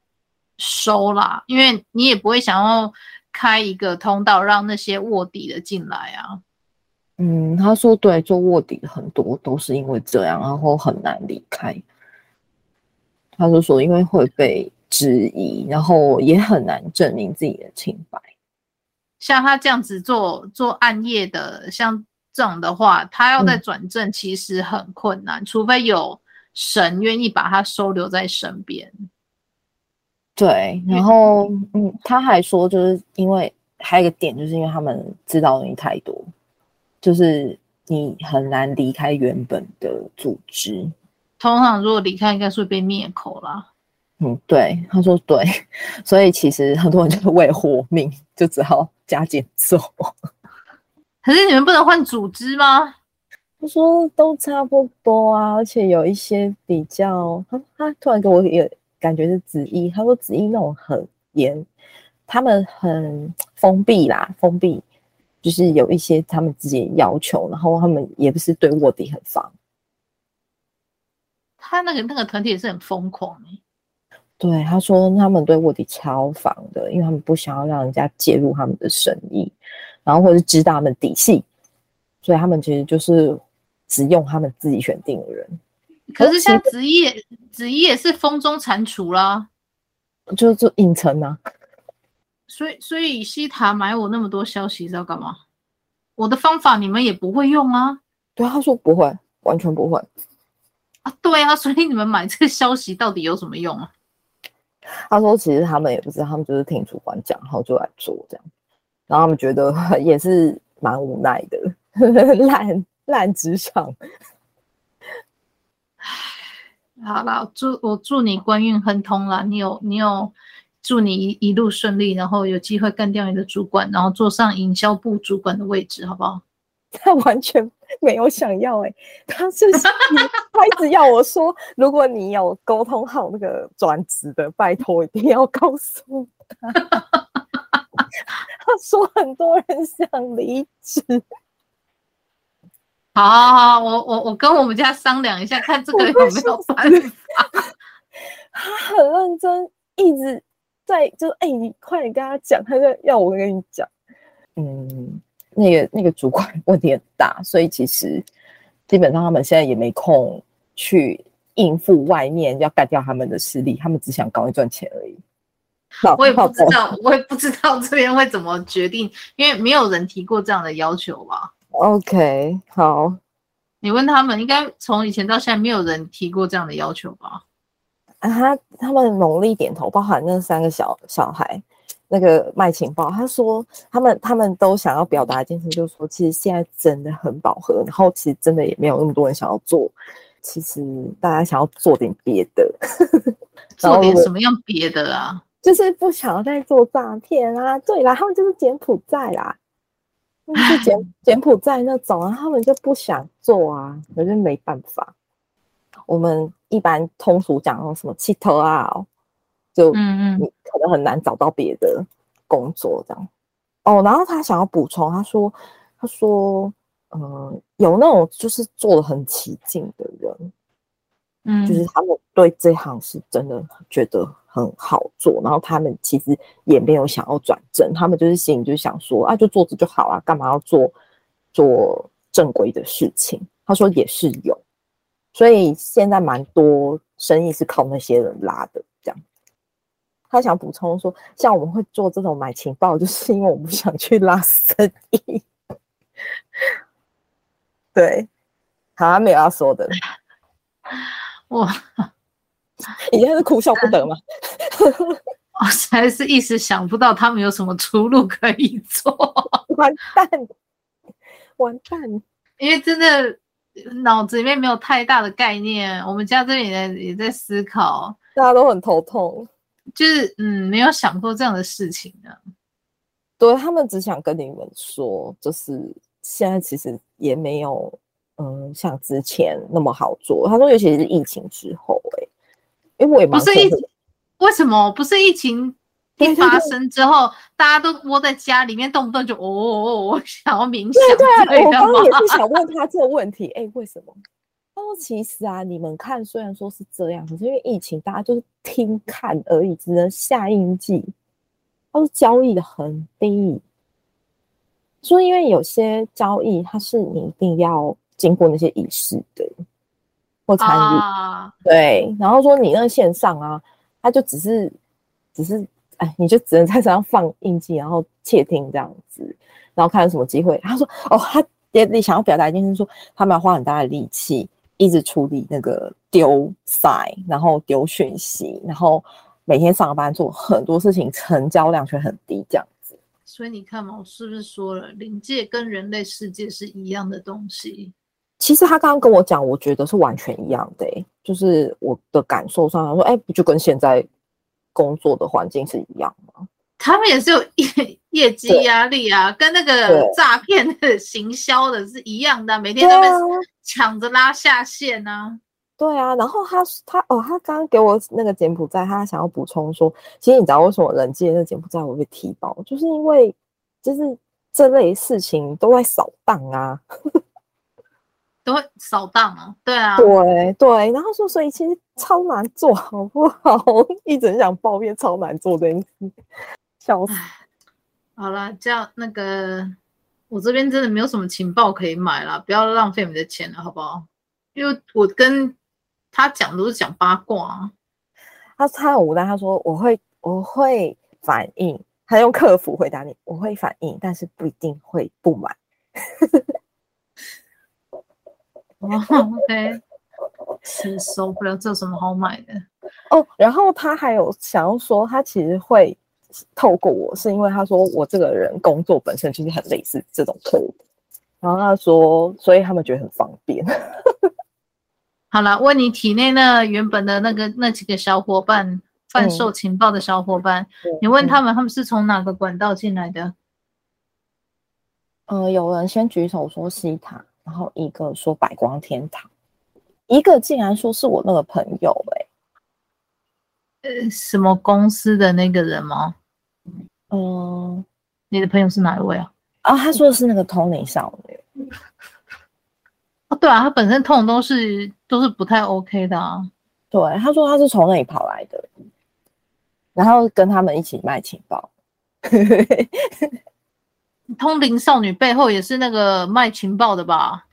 收啦。因为你也不会想要开一个通道让那些卧底的进来啊。嗯，他说对，做卧底很多都是因为这样，然后很难离开。他就说，因为会被质疑，然后也很难证明自己的清白。像他这样子做做暗夜的，像这种的话，他要再转正其实很困难，嗯、除非有神愿意把他收留在身边。对，然后嗯，他还说，就是因为还有一个点，就是因为他们知道的东西太多，就是你很难离开原本的组织。通常如果离开，应该是会被灭口啦。嗯，对，他说对，所以其实很多人就是为活命，就只好加减做。可是你们不能换组织吗？他说都差不多啊，而且有一些比较，他他突然给我也感觉是紫衣，他说紫衣那种很严，他们很封闭啦，封闭，就是有一些他们自己的要求，然后他们也不是对卧底很防。他那个那个团体也是很疯狂对，他说他们对卧底超防的，因为他们不想要让人家介入他们的生意，然后或者是知道他们底细，所以他们其实就是只用他们自己选定的人。可是像子怡，子怡也是风中蟾蜍啦，就就影城啊。所以所以西塔买我那么多消息是要干嘛？我的方法你们也不会用啊？对，他说不会，完全不会啊。对啊，所以你们买这个消息到底有什么用啊？他说：“其实他们也不知道，他们就是听主管讲，然后就来做这样。然后他们觉得 也是蛮无奈的，烂烂职场。唉，好啦，祝我祝你官运亨通啦！你有你有祝你一一路顺利，然后有机会干掉你的主管，然后坐上营销部主管的位置，好不好？他完全没有想要哎、欸，他是 他一直要我说，如果你有沟通好那个转职的，拜托一定要告诉他。他说很多人想离职。好，好，好，我我我跟我们家商量一下，看这个有没有办法。他很认真，一直在就哎、欸，你快点跟他讲，他就要我跟你讲，嗯。那个那个主管问题很大，所以其实基本上他们现在也没空去应付外面要干掉他们的势力，他们只想赶快赚钱而已。我也不知道，我也不知道这边会怎么决定，因为没有人提过这样的要求吧？OK，好，你问他们，应该从以前到现在没有人提过这样的要求吧？啊，他他们努力点头，包含那三个小小孩。那个卖情报，他说他们他们都想要表达一件事，就是说其实现在真的很饱和，然后其实真的也没有那么多人想要做，其实大家想要做点别的，做点什么样别的啊？就是不想要再做诈骗啊，对啦，他们就是柬埔寨啦，就是柬柬埔寨那种啊，他们就不想做啊，可是没办法。我们一般通俗讲什么气头啊。就嗯嗯，你可能很难找到别的工作这样哦。然后他想要补充，他说：“他说，嗯，有那种就是做的很起劲的人，嗯，就是他们对这行是真的觉得很好做，然后他们其实也没有想要转正，他们就是心里就想说啊，就做着就好啊，干嘛要做做正规的事情？”他说也是有，所以现在蛮多生意是靠那些人拉的这样。他想补充说，像我们会做这种买情报，就是因为我不想去拉生意。对，好像没有要说的。哇，你现在是哭笑不得吗？我实在是一时想不到他们有什么出路可以做。完蛋，完蛋！因为真的脑子里面没有太大的概念。我们家这里也也在思考，大家都很头痛。就是嗯，没有想过这样的事情呢。对，他们只想跟你们说，就是现在其实也没有嗯像之前那么好做。他说，尤其是疫情之后、欸，哎，因为我也不是疫情，为什么不是疫情 一发生之后，大家都窝在家里面，动不动就哦哦哦，我 想要冥想。对对，我刚刚也是想问 他这个问题，哎、欸，为什么？他说：“其实啊，你们看，虽然说是这样，可是因为疫情，大家就是听看而已，只能下印记。他说交易的很低，说因为有些交易，它是你一定要经过那些仪式的，或参与。啊、对，然后说你那个线上啊，他就只是，只是，哎，你就只能在身上放印记，然后窃听这样子，然后看有什么机会。他说：哦，他也你想要表达一件事，说他们要花很大的力气。”一直处理那个丢塞，然后丢讯息，然后每天上班做很多事情，成交量却很低，这样子。所以你看嘛，我是不是说了，灵界跟人类世界是一样的东西？其实他刚刚跟我讲，我觉得是完全一样的、欸，就是我的感受上来说，哎、欸，不就跟现在工作的环境是一样吗？他们也是有业 业绩压力啊，跟那个诈骗的行销的是一样的、啊，每天都被抢着拉下线呢、啊。对啊，然后他他哦，他刚刚给我那个柬埔寨，他想要补充说，其实你知道为什么人界那个柬埔寨会被踢爆，就是因为就是这类事情都在扫荡啊，都会扫荡啊，对啊，对对，然后说所以其实超难做好不好？一直很想抱怨超难做这件事。笑死！好了，这样那个我这边真的没有什么情报可以买了，不要浪费你的钱了，好不好？因为我跟他讲都是讲八卦啊。他他很无奈，他说我会我会反应，他用客服回答你，我会反应，但是不一定会不买。哦，OK，是受不了，这有什么好买的？哦，然后他还有想要说，他其实会。透过我是因为他说我这个人工作本身就是很类似这种客户，然后他说，所以他们觉得很方便。好了，问你体内那原本的那个那几个小伙伴贩售情报的小伙伴，嗯、你问他们，他们是从哪个管道进来的？呃，有人先举手说西塔，然后一个说百光天堂，一个竟然说是我那个朋友、欸，哎，呃，什么公司的那个人吗？嗯、呃，你的朋友是哪一位啊？啊，他说的是那个 Tony 少女。哦，对啊，他本身通常都是都是不太 OK 的啊。对，他说他是从那里跑来的，然后跟他们一起卖情报。通灵少女背后也是那个卖情报的吧？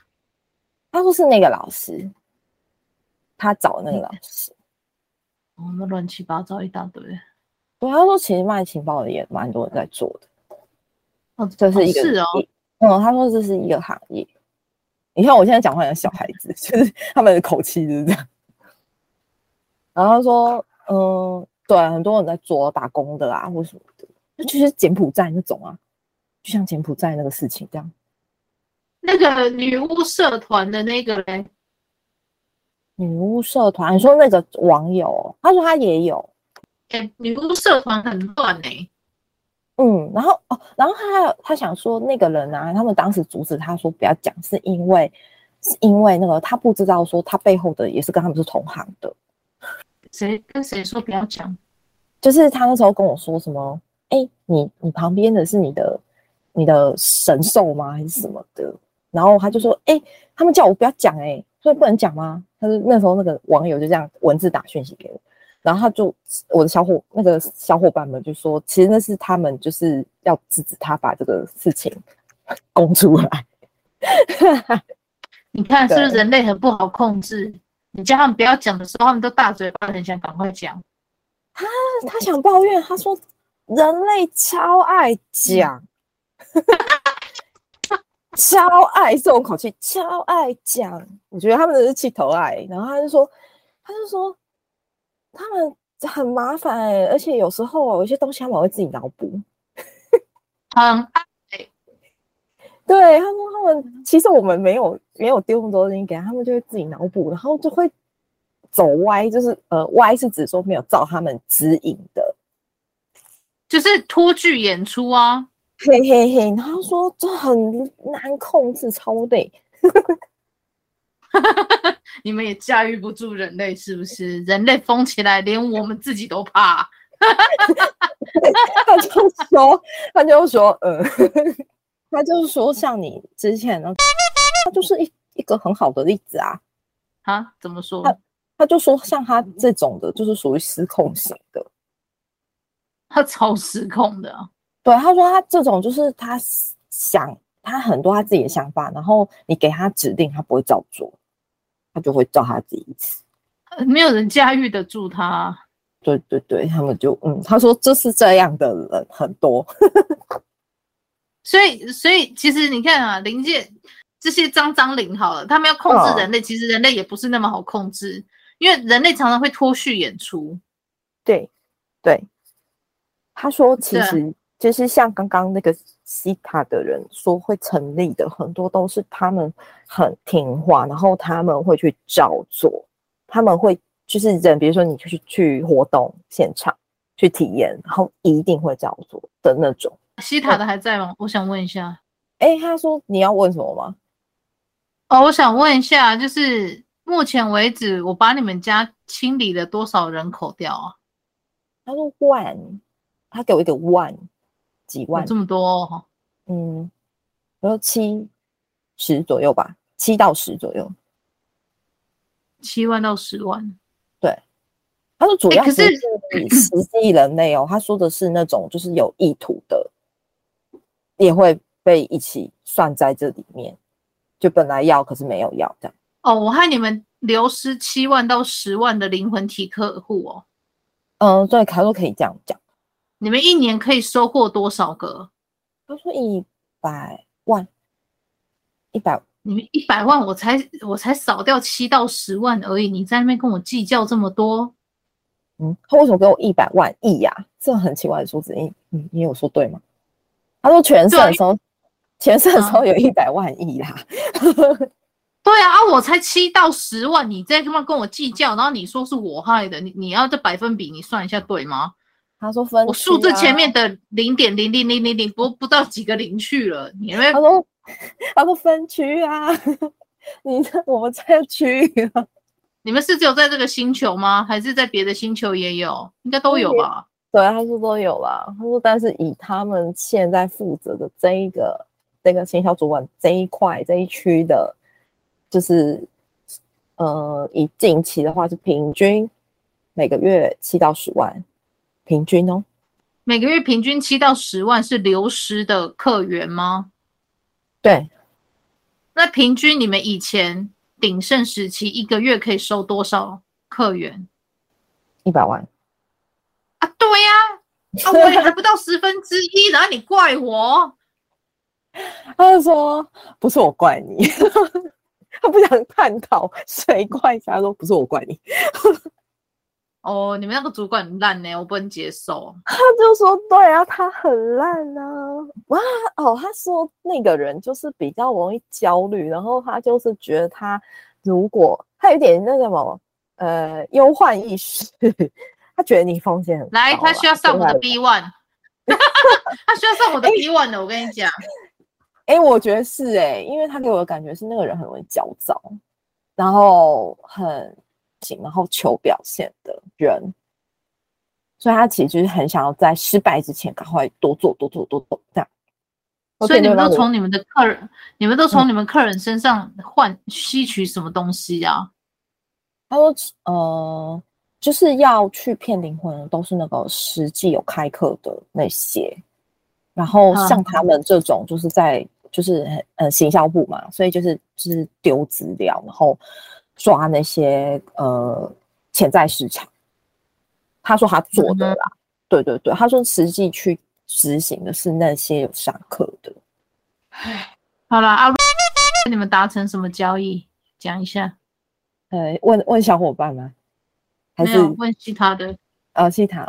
他说是那个老师，他找那个老师。哦，那乱七八糟一大堆。对，他说其实卖情报的也蛮多人在做的。哦，这是一个是哦。嗯，他说这是一个行业。你看我现在讲话像小孩子，就是他们的口气就是这样。然后他说，嗯，对，很多人在做打工的啊，或什么的，就其实柬埔寨那种啊。就像柬埔寨那个事情这样，那个女巫社团的那个嘞，女巫社团，你说那个网友，他说他也有，哎、欸，女巫社团很乱哎、欸，嗯，然后哦，然后他他想说那个人啊，他们当时阻止他说不要讲，是因为是因为那个他不知道说他背后的也是跟他们是同行的，谁跟谁说不要讲？就是他那时候跟我说什么，哎、欸，你你旁边的是你的。你的神兽吗？还是什么的？然后他就说：“哎、欸，他们叫我不要讲，哎，所以不能讲吗？”他说：“那时候那个网友就这样文字打讯息给我，然后他就我的小伙那个小伙伴们就说，其实那是他们就是要制止他把这个事情 供出来。你看是不是人类很不好控制？你叫他们不要讲的时候，他们都大嘴巴，很想赶快讲。他他想抱怨，他说人类超爱讲。嗯”超爱这种口气，超爱讲。我觉得他们的是气头爱。然后他就说，他就说他们很麻烦而且有时候有些东西他们会自己脑补。很爱。对，他说他们其实我们没有没有丢那么多东西给他，他们就会自己脑补，然后就会走歪，就是呃歪是指说没有照他们指引的，就是拖剧演出啊。嘿嘿嘿，他说这很难控制，超累。你们也驾驭不住人类，是不是？人类疯起来，连我们自己都怕。他就说，他就说，呃，他就是说，像你之前呢，他就是一一个很好的例子啊。啊？怎么说？他他就说，像他这种的，就是属于失控型的。他超失控的。对，他说他这种就是他想他很多他自己的想法，然后你给他指令，他不会照做，他就会照他自己意思。没有人驾驭得住他。对对对，他们就嗯，他说这是这样的人很多。所以所以其实你看啊，灵界这些脏脏灵好了，他们要控制人类，哦、其实人类也不是那么好控制，因为人类常常会脱序演出。对对，他说其实。就是像刚刚那个西塔的人说会成立的，很多都是他们很听话，然后他们会去照做，他们会就是人，比如说你去去活动现场去体验，然后一定会照做的那种。西塔的还在吗？我想问一下。哎，他说你要问什么吗？哦，我想问一下，就是目前为止我把你们家清理了多少人口掉啊？他说 one，他给我一个 one。几万这么多哦，嗯，然后七十左右吧，七到十左右，七万到十万。对，他说主要是以实际人类哦，他说的是那种就是有意图的，也会被一起算在这里面，就本来要可是没有要这样。哦，我害你们流失七万到十万的灵魂体客户哦。嗯，对，他说可以这样讲。你们一年可以收获多少个？他说一百万，一百。你们一百万，我才我才少掉七到十万而已。你在那边跟我计较这么多？嗯，他为什么给我一百万亿呀、啊？这很奇怪的数字。你你你有说对吗？他说全胜的时候，全胜的时候有一百万亿啦。对啊，啊，我才七到十万，你在他妈跟我计较，然后你说是我害的，你你要这百分比你算一下对吗？他说分、啊，我数字前面的零点零零零零零不不到几个零去了，你们他说他说分区啊，你我们在区域啊，你们是只有在这个星球吗？还是在别的星球也有？应该都有吧？对，他说都有啦。他说，但是以他们现在负责的这一个这个行销主管这一块这一区的。就是，呃，以近期的话是平均每个月七到十万，平均哦。每个月平均七到十万是流失的客源吗？对。那平均你们以前鼎盛时期一个月可以收多少客源？一百万。啊，对呀，啊，我也还不到十分之一，然后你怪我？他就说不是我怪你。他不想探讨谁怪他，说不是我怪你。哦，你们那个主管很烂呢，我不能接受。他就说对啊，他很烂啊。哇哦，他说那个人就是比较容易焦虑，然后他就是觉得他如果他有点那个什么呃忧患意识，他觉得你风险很大。来，他需要上我的 B one，他需要上我的 B one 的，我跟你讲。哎、欸，我觉得是哎、欸，因为他给我的感觉是那个人很容易焦躁，然后很紧，然后求表现的人，所以他其实就是很想要在失败之前赶快多做多做多做这样。所以你们都从你们的客人，你们都从你们客人身上换吸取什么东西啊？他说，呃，就是要去骗灵魂的，都是那个实际有开课的那些，然后像他们这种就是在。就是呃行销部嘛，所以就是就是丢资料，然后抓那些呃潜在市场。他说他做的啦，嗯、对对对，他说实际去执行的是那些有上课的。好了，阿、啊、跟你们达成什么交易？讲一下。呃，问问小伙伴吗？还是问其他的？呃，其他。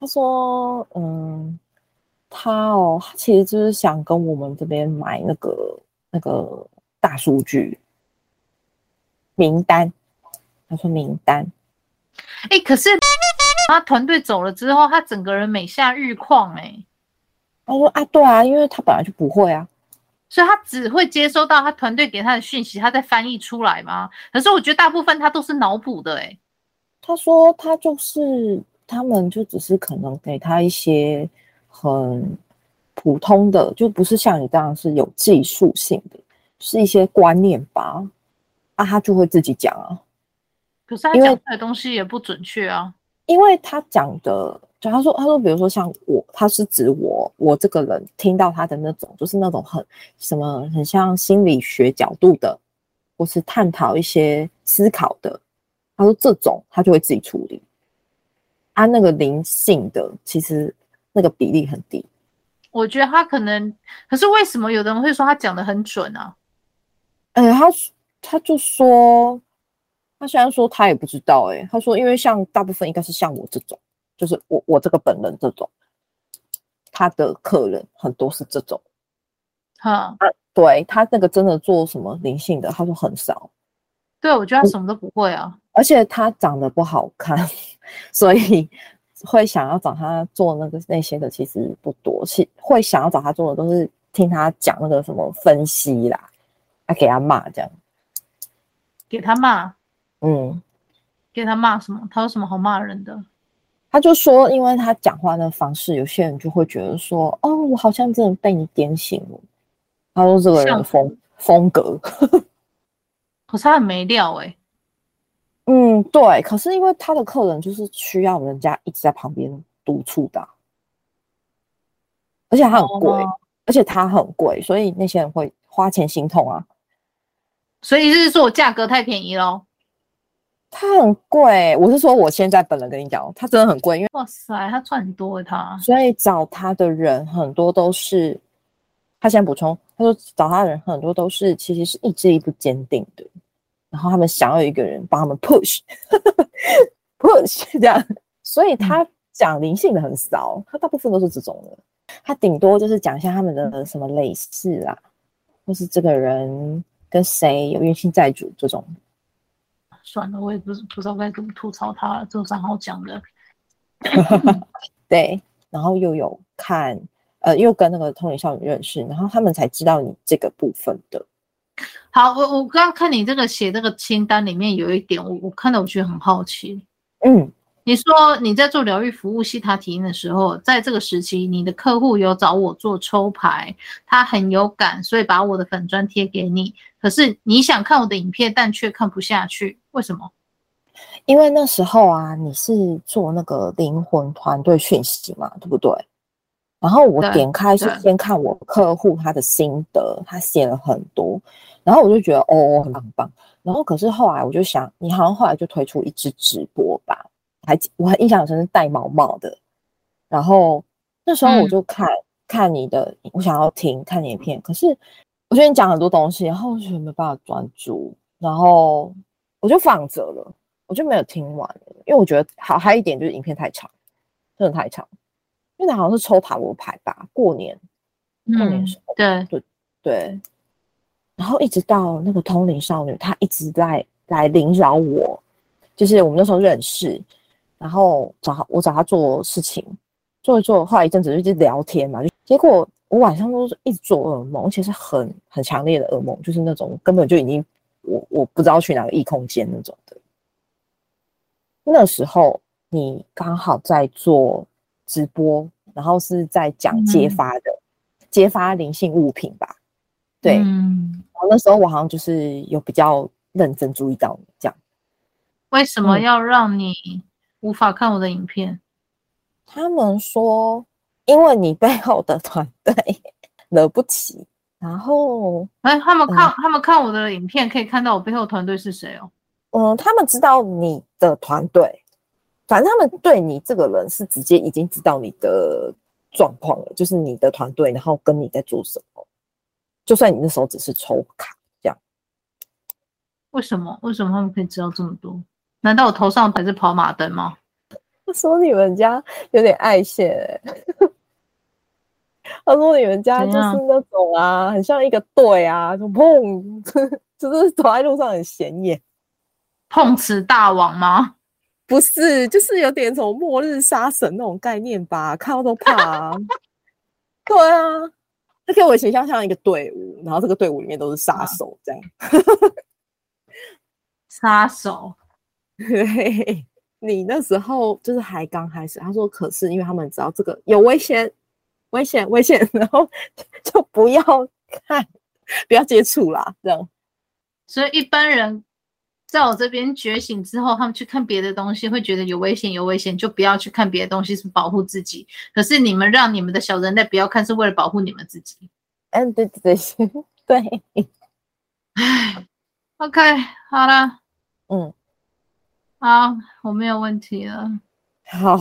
他说，嗯。他哦，他其实就是想跟我们这边买那个那个大数据名单。他说名单，哎、欸，可是他团队走了之后，他整个人每下愈况哎。他说啊，对啊，因为他本来就不会啊，所以他只会接收到他团队给他的讯息，他再翻译出来嘛。可是我觉得大部分他都是脑补的哎。他说他就是他们就只是可能给他一些。很普通的，就不是像你这样是有技术性的，是一些观念吧。啊，他就会自己讲啊。可是他讲的东西也不准确啊。因为他讲的，就他说，他说，比如说像我，他是指我，我这个人听到他的那种，就是那种很什么，很像心理学角度的，或是探讨一些思考的。他说这种他就会自己处理。啊，那个灵性的其实。那个比例很低，我觉得他可能，可是为什么有的人会说他讲的很准啊？哎、欸，他他就说，他虽然说他也不知道、欸，哎，他说因为像大部分应该是像我这种，就是我我这个本人这种，他的客人很多是这种，哈，啊、对他那个真的做什么灵性的，他说很少，对，我觉得他什么都不会啊，而且他长得不好看，所以。会想要找他做那个那些的其实不多，是会想要找他做的都是听他讲那个什么分析啦，啊给他骂这样，给他骂，嗯，给他骂什么？他有什么好骂人的？他就说，因为他讲话的方式，有些人就会觉得说，哦，我好像真的被你点醒了。他说这个人风风格，可是他很没料哎、欸。嗯，对，可是因为他的客人就是需要人家一直在旁边督促的，而且他很贵，哦、而且他很贵，所以那些人会花钱心痛啊。所以就是说我价格太便宜喽？他很贵，我是说我现在本人跟你讲，他真的很贵，因为哇塞，他赚很多他，所以找他的人很多都是，他先补充，他说找他的人很多都是其实是意志力不坚定的。然后他们想要一个人帮他们 push push 这样，所以他讲灵性的很少，他大部分都是这种的。他顶多就是讲一下他们的什么类似啊，或是这个人跟谁有冤亲债主这种。算了，我也不是不知道该怎么吐槽他了，这有啥好讲的？对，然后又有看，呃，又跟那个通灵少女认识，然后他们才知道你这个部分的。好，我我刚刚看你这个写这个清单里面有一点，我我看到我觉得很好奇。嗯，你说你在做疗愈服务西塔体验的时候，在这个时期，你的客户有找我做抽牌，他很有感，所以把我的粉砖贴给你。可是你想看我的影片，但却看不下去，为什么？因为那时候啊，你是做那个灵魂团队讯息嘛，对不对？然后我点开是先看我客户他的心得，他写了很多，然后我就觉得哦，很棒很棒。然后可是后来我就想，你好像后来就推出一支直播吧，还我很印象很深是戴毛毛的。然后那时候我就看、嗯、看你的，我想要听看你的片，可是我觉得你讲很多东西，然后我就没办法专注，然后我就放着了，我就没有听完，因为我觉得好还有一点就是影片太长，真的太长。因为那好像是抽塔罗牌吧，过年，过年时候，嗯、对。对对，然后一直到那个通灵少女，她一直在来灵扰我，就是我们那时候认识，然后找我找他做事情，做一做，后来一阵子就一直聊天嘛，就结果我晚上都是一直做噩梦，而且是很很强烈的噩梦，就是那种根本就已经我我不知道去哪个异空间那种的。那时候你刚好在做。直播，然后是在讲揭发的，嗯、揭发灵性物品吧？对，嗯、然后那时候我好像就是有比较认真注意到你这样。为什么要让你无法看我的影片？嗯、他们说，因为你背后的团队 惹不起。然后，哎，他们看、嗯、他们看我的影片，可以看到我背后团队是谁哦？嗯，他们知道你的团队。反正他们对你这个人是直接已经知道你的状况了，就是你的团队，然后跟你在做什么。就算你那时候只是抽卡这样，为什么？为什么他们可以知道这么多？难道我头上还是跑马灯吗？他说你们家有点爱现、欸，他说你们家就是那种啊，很像一个队啊，就砰，就是走在路上很显眼，碰瓷大王吗？不是，就是有点什么末日杀神那种概念吧，看到都怕啊。对啊，他给我的形象像一个队伍，然后这个队伍里面都是杀手这样。杀手，对，你那时候就是还刚开始，他说可是因为他们知道这个有危险，危险，危险，然后 就不要看，不要接触啦，这样。所以一般人。在我这边觉醒之后，他们去看别的东西，会觉得有危险，有危险就不要去看别的东西，是保护自己。可是你们让你们的小人类不要看，是为了保护你们自己。嗯，对对对，对。唉，OK，好了，嗯，好，我没有问题了。好，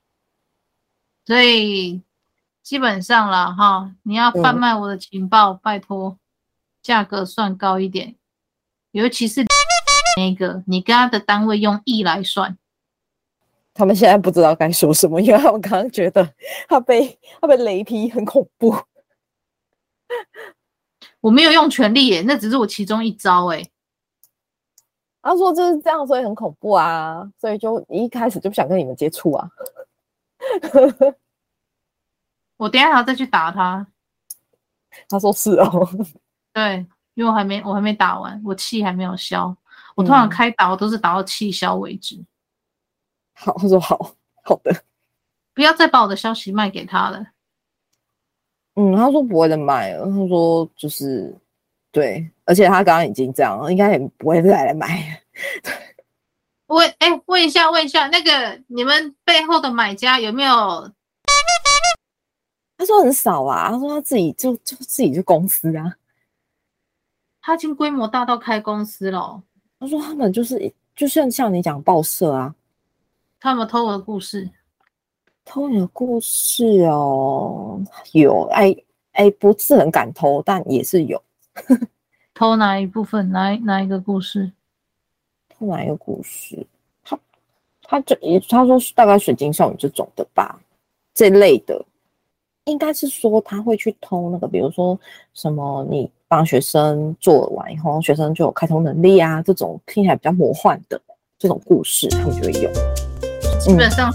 所以基本上了哈，你要贩卖我的情报，嗯、拜托，价格算高一点。尤其是那个，你跟他的单位用亿来算，他们现在不知道该说什么，因为他们刚刚觉得他被他被雷劈很恐怖。我没有用全力耶，那只是我其中一招哎。他说就是这样，所以很恐怖啊，所以就一开始就不想跟你们接触啊。我等一下还要再去打他。他说是哦，对。因为我还没我还没打完，我气还没有消。我通常开打，我都是打到气消为止。嗯、好，他说好好的，不要再把我的消息卖给他了。嗯，他说不会再卖了。他说就是对，而且他刚刚已经这样了，应该也不会再来买。问哎，问一下，问一下，那个你们背后的买家有没有？他说很少啊。他说他自己就就自己就公司啊。他已经规模大到开公司了哦。他说他们就是，就像像你讲报社啊，他们偷我的故事，偷你的故事哦，有，哎哎，不是很敢偷，但也是有。偷哪一部分？哪哪一个故事？偷哪一个故事？他他这他说大概水晶少女这种的吧，这类的。应该是说他会去偷那个，比如说什么你帮学生做完以后，学生就有开通能力啊，这种听起来比较魔幻的这种故事，他们就会有。基本上、嗯、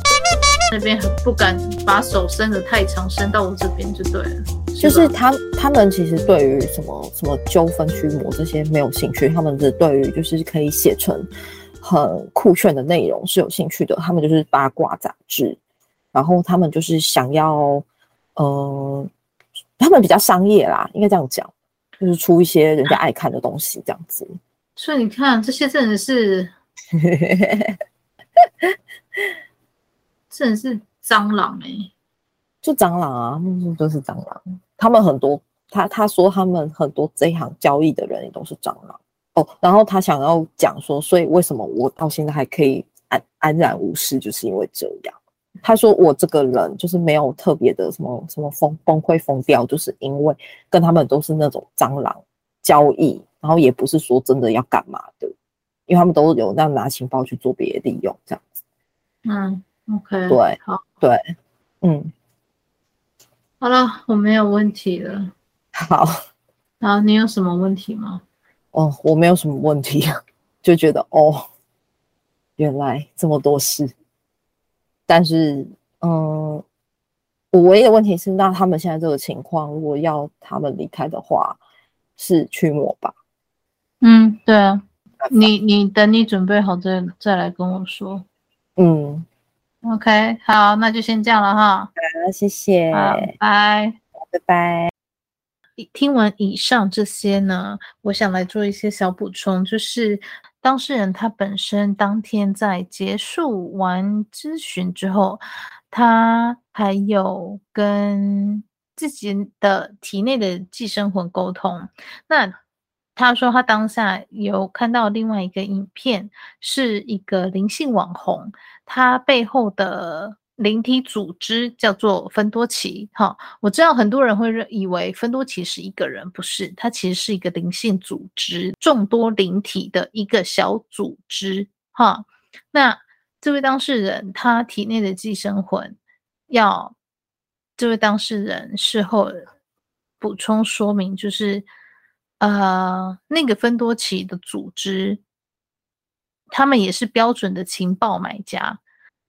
那边很不敢把手伸得太长，伸到我这边就对了。就是他他们其实对于什么什么纠纷驱魔这些没有兴趣，他们是对于就是可以写成很酷炫的内容是有兴趣的。他们就是八卦杂志，然后他们就是想要。呃，他们比较商业啦，应该这样讲，就是出一些人家爱看的东西，这样子。所以你看，这些真的是，真的是蟑螂哎、欸，就蟑螂啊，都是蟑螂。他们很多，他他说他们很多这一行交易的人也都是蟑螂哦。然后他想要讲说，所以为什么我到现在还可以安安然无事，就是因为这样。他说：“我这个人就是没有特别的什么什么疯崩溃疯掉，就是因为跟他们都是那种蟑螂交易，然后也不是说真的要干嘛的，因为他们都有那拿情报去做别的利用，这样子。”嗯，OK，对，好，对，嗯，好了，我没有问题了。好，好，你有什么问题吗？哦，我没有什么问题，就觉得哦，原来这么多事。但是，嗯，我唯一的问题是，那他们现在这个情况，如果要他们离开的话，是驱魔吧？嗯，对啊，你你等你准备好再再来跟我说。嗯，OK，好，那就先这样了哈。好，谢谢，拜拜，拜拜。听完以上这些呢，我想来做一些小补充，就是。当事人他本身当天在结束完咨询之后，他还有跟自己的体内的寄生魂沟通。那他说他当下有看到另外一个影片，是一个灵性网红，他背后的。灵体组织叫做芬多奇，哈，我知道很多人会认以为芬多奇是一个人，不是，它其实是一个灵性组织，众多灵体的一个小组织，哈。那这位当事人他体内的寄生魂，要这位当事人事后补充说明，就是呃，那个芬多奇的组织，他们也是标准的情报买家。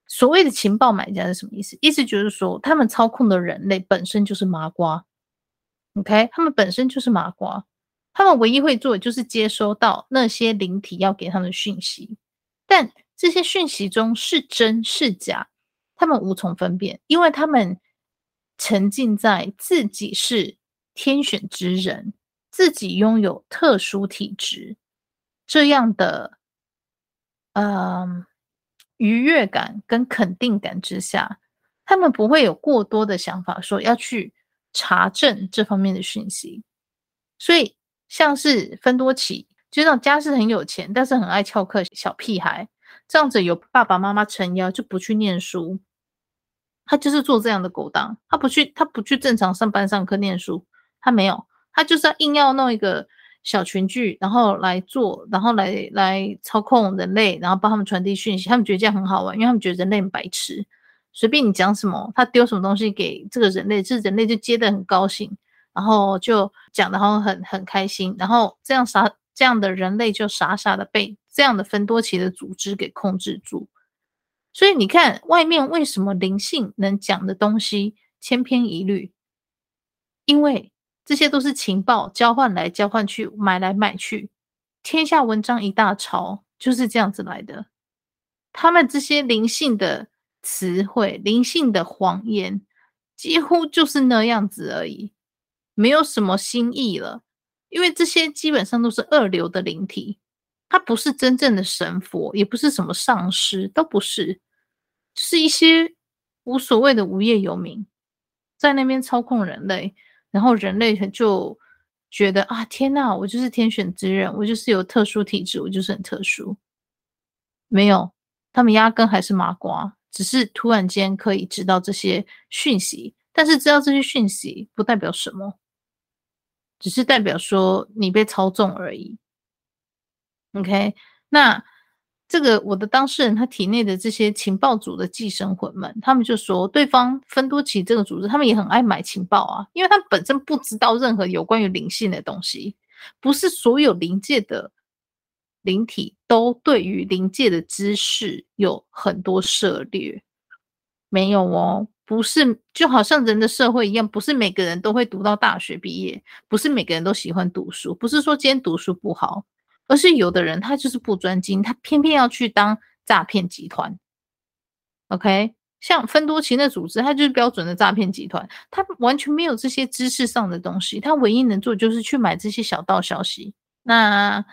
所谓的情报买家是什么意思？意思就是说，他们操控的人类本身就是麻瓜，OK？他们本身就是麻瓜，他们唯一会做的就是接收到那些灵体要给他们的讯息，但这些讯息中是真是假，他们无从分辨，因为他们沉浸在自己是天选之人，自己拥有特殊体质这样的，嗯、愉悦感跟肯定感之下，他们不会有过多的想法，说要去查证这方面的讯息。所以，像是芬多奇，就那种家世很有钱，但是很爱翘课小屁孩，这样子有爸爸妈妈撑腰就不去念书，他就是做这样的勾当。他不去，他不去正常上班上课念书，他没有，他就是要硬要弄一个。小群聚，然后来做，然后来来操控人类，然后帮他们传递讯息。他们觉得这样很好玩，因为他们觉得人类很白痴，随便你讲什么，他丢什么东西给这个人类，这人类就接得很高兴，然后就讲的好像很很开心，然后这样傻这样的人类就傻傻的被这样的芬多奇的组织给控制住。所以你看，外面为什么灵性能讲的东西千篇一律？因为。这些都是情报交换来交换去，买来买去，天下文章一大抄，就是这样子来的。他们这些灵性的词汇、灵性的谎言，几乎就是那样子而已，没有什么新意了。因为这些基本上都是二流的灵体，他不是真正的神佛，也不是什么上师，都不是，就是一些无所谓的无业游民，在那边操控人类。然后人类就觉得啊，天呐，我就是天选之人，我就是有特殊体质，我就是很特殊。没有，他们压根还是麻瓜，只是突然间可以知道这些讯息，但是知道这些讯息不代表什么，只是代表说你被操纵而已。OK，那这个我的当事人他体内的这些情报组的寄生魂们，他们就说，对方分多奇这个组织，他们也很爱买情报啊，因为他们本身不知道任何有关于灵性的东西，不是所有灵界的灵体都对于灵界的知识有很多涉猎，没有哦，不是，就好像人的社会一样，不是每个人都会读到大学毕业，不是每个人都喜欢读书，不是说今天读书不好。而是有的人他就是不专精，他偏偏要去当诈骗集团。OK，像分多奇的组织，他就是标准的诈骗集团，他完全没有这些知识上的东西，他唯一能做就是去买这些小道消息。那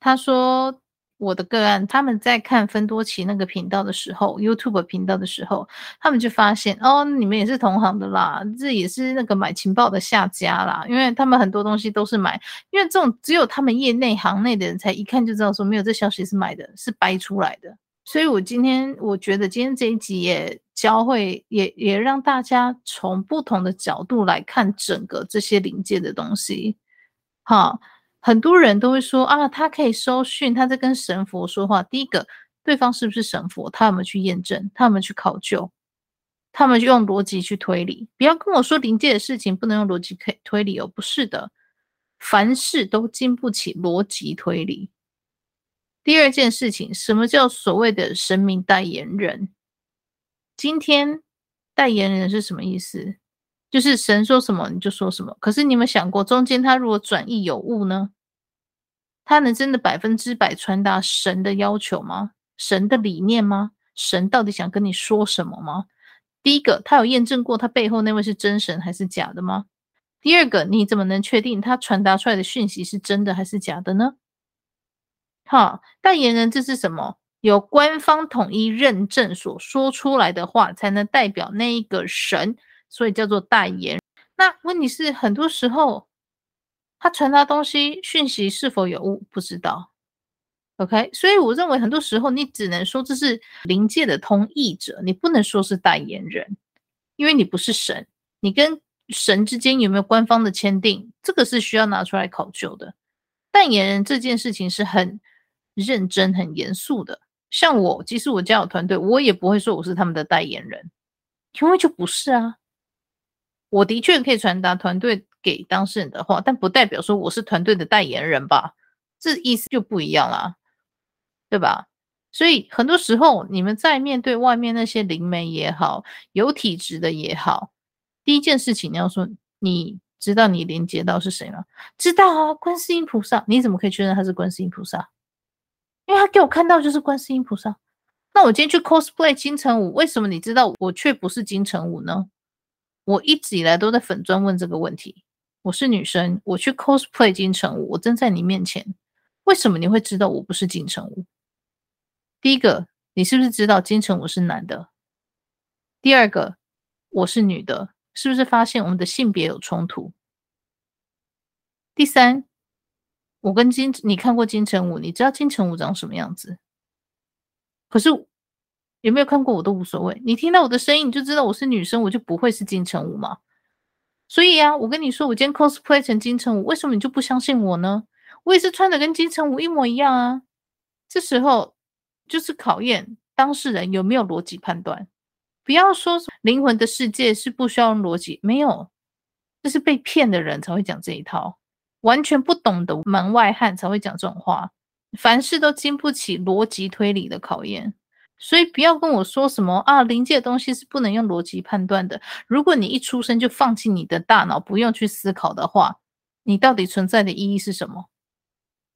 他说。我的个案，他们在看芬多奇那个频道的时候，YouTube 频道的时候，他们就发现哦，你们也是同行的啦，这也是那个买情报的下家啦，因为他们很多东西都是买，因为这种只有他们业内行内的人才一看就知道说没有这消息是买的，是掰出来的。所以我今天我觉得今天这一集也教会，也也让大家从不同的角度来看整个这些临界的东西，好。很多人都会说啊，他可以收讯，他在跟神佛说话。第一个，对方是不是神佛？他有没有去验证？他有没有去考究？他们就用逻辑去推理。不要跟我说灵界的事情不能用逻辑推推理哦，不是的，凡事都经不起逻辑推理。第二件事情，什么叫所谓的神明代言人？今天代言人是什么意思？就是神说什么你就说什么。可是你有没有想过，中间他如果转意有误呢？他能真的百分之百传达神的要求吗？神的理念吗？神到底想跟你说什么吗？第一个，他有验证过他背后那位是真神还是假的吗？第二个，你怎么能确定他传达出来的讯息是真的还是假的呢？哈，代言人这是什么？有官方统一认证所说出来的话，才能代表那一个神，所以叫做代言。那问题是，很多时候。他传达东西讯息是否有误？不知道。OK，所以我认为很多时候你只能说这是临界的通译者，你不能说是代言人，因为你不是神，你跟神之间有没有官方的签订，这个是需要拿出来考究的。代言人这件事情是很认真、很严肃的。像我，即使我家有团队，我也不会说我是他们的代言人，因为就不是啊。我的确可以传达团队给当事人的话，但不代表说我是团队的代言人吧？这意思就不一样啦，对吧？所以很多时候你们在面对外面那些灵媒也好，有体质的也好，第一件事情你要说，你知道你连接到是谁吗？知道啊，观世音菩萨。你怎么可以确认他是观世音菩萨？因为他给我看到就是观世音菩萨。那我今天去 cosplay 金城武，为什么你知道我却不是金城武呢？我一直以来都在粉专问这个问题。我是女生，我去 cosplay 金城武，我站在你面前，为什么你会知道我不是金城武？第一个，你是不是知道金城武是男的？第二个，我是女的，是不是发现我们的性别有冲突？第三，我跟金，你看过金城武，你知道金城武长什么样子？可是。有没有看过我都无所谓，你听到我的声音你就知道我是女生，我就不会是金城武吗。所以啊，我跟你说，我今天 cosplay 成金城武，为什么你就不相信我呢？我也是穿的跟金城武一模一样啊。这时候就是考验当事人有没有逻辑判断。不要说灵魂的世界是不需要用逻辑，没有，这是被骗的人才会讲这一套，完全不懂的门外汉才会讲这种话。凡事都经不起逻辑推理的考验。所以不要跟我说什么啊，灵界的东西是不能用逻辑判断的。如果你一出生就放弃你的大脑，不用去思考的话，你到底存在的意义是什么？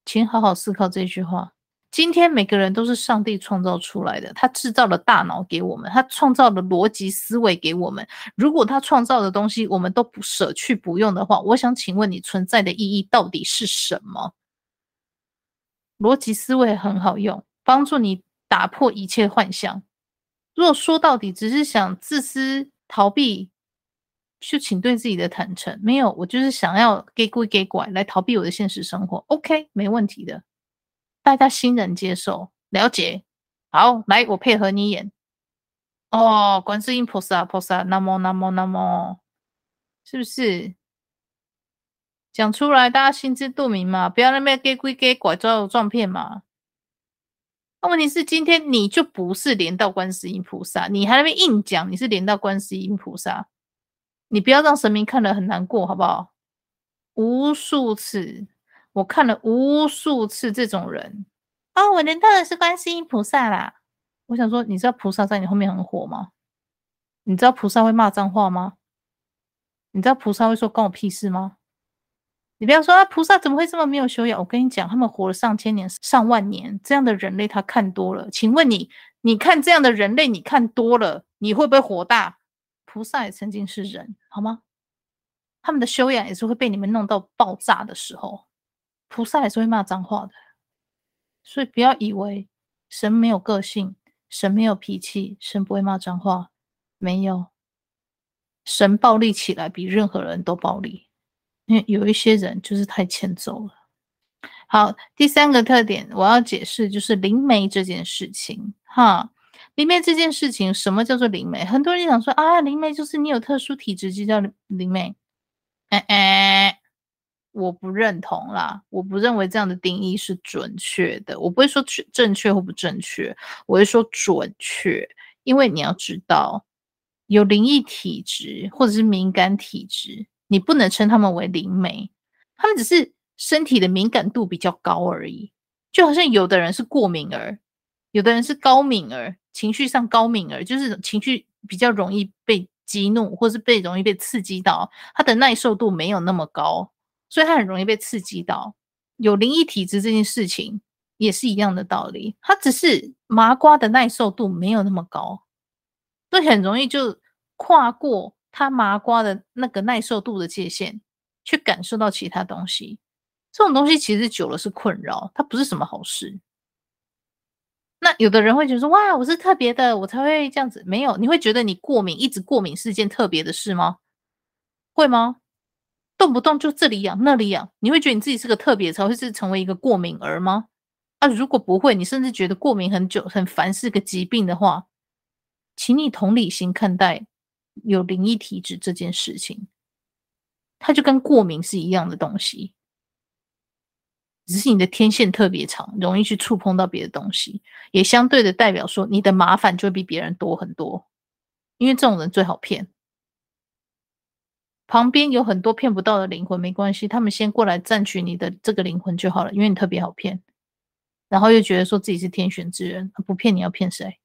请好好思考这句话。今天每个人都是上帝创造出来的，他制造了大脑给我们，他创造了逻辑思维给我们。如果他创造的东西我们都不舍去不用的话，我想请问你存在的意义到底是什么？逻辑思维很好用，帮助你。打破一切幻象。若说到底只是想自私逃避，就请对自己的坦诚。没有，我就是想要给鬼给拐来逃避我的现实生活。OK，没问题的，大家欣然接受、了解。好，来，我配合你演。哦，观世音菩萨，菩萨，南无南无南无，是不是？讲出来，大家心知肚明嘛，不要那边给鬼给拐，招摇撞骗嘛。那问题是今天你就不是连到观世音菩萨，你还在那边硬讲你是连到观世音菩萨，你不要让神明看了很难过，好不好？无数次，我看了无数次这种人，哦，我连到的是观世音菩萨啦。我想说，你知道菩萨在你后面很火吗？你知道菩萨会骂脏话吗？你知道菩萨会说关我屁事吗？你不要说啊，菩萨怎么会这么没有修养？我跟你讲，他们活了上千年、上万年，这样的人类他看多了。请问你，你看这样的人类，你看多了，你会不会火大？菩萨也曾经是人，好吗？他们的修养也是会被你们弄到爆炸的时候，菩萨也是会骂脏话的。所以不要以为神没有个性，神没有脾气，神不会骂脏话，没有。神暴力起来比任何人都暴力。因为有一些人就是太欠揍了。好，第三个特点我要解释就是灵媒这件事情。哈，灵媒这件事情，什么叫做灵媒？很多人想说啊，灵媒就是你有特殊体质就叫灵媒。哎哎，我不认同啦，我不认为这样的定义是准确的。我不会说正确或不正确，我会说准确，因为你要知道，有灵异体质或者是敏感体质。你不能称他们为灵媒，他们只是身体的敏感度比较高而已。就好像有的人是过敏儿，有的人是高敏儿，情绪上高敏儿，就是情绪比较容易被激怒，或是被容易被刺激到，他的耐受度没有那么高，所以他很容易被刺激到。有灵异体质这件事情也是一样的道理，他只是麻瓜的耐受度没有那么高，所以很容易就跨过。他麻瓜的那个耐受度的界限，去感受到其他东西，这种东西其实久了是困扰，它不是什么好事。那有的人会觉得说：“哇，我是特别的，我才会这样子。”没有，你会觉得你过敏，一直过敏是件特别的事吗？会吗？动不动就这里痒那里痒，你会觉得你自己是个特别，才会是成为一个过敏儿吗？啊，如果不会，你甚至觉得过敏很久很烦是个疾病的话，请你同理心看待。有灵异体质这件事情，它就跟过敏是一样的东西，只是你的天线特别长，容易去触碰到别的东西，也相对的代表说你的麻烦就会比别人多很多，因为这种人最好骗。旁边有很多骗不到的灵魂，没关系，他们先过来占取你的这个灵魂就好了，因为你特别好骗，然后又觉得说自己是天选之人，不骗你要骗谁？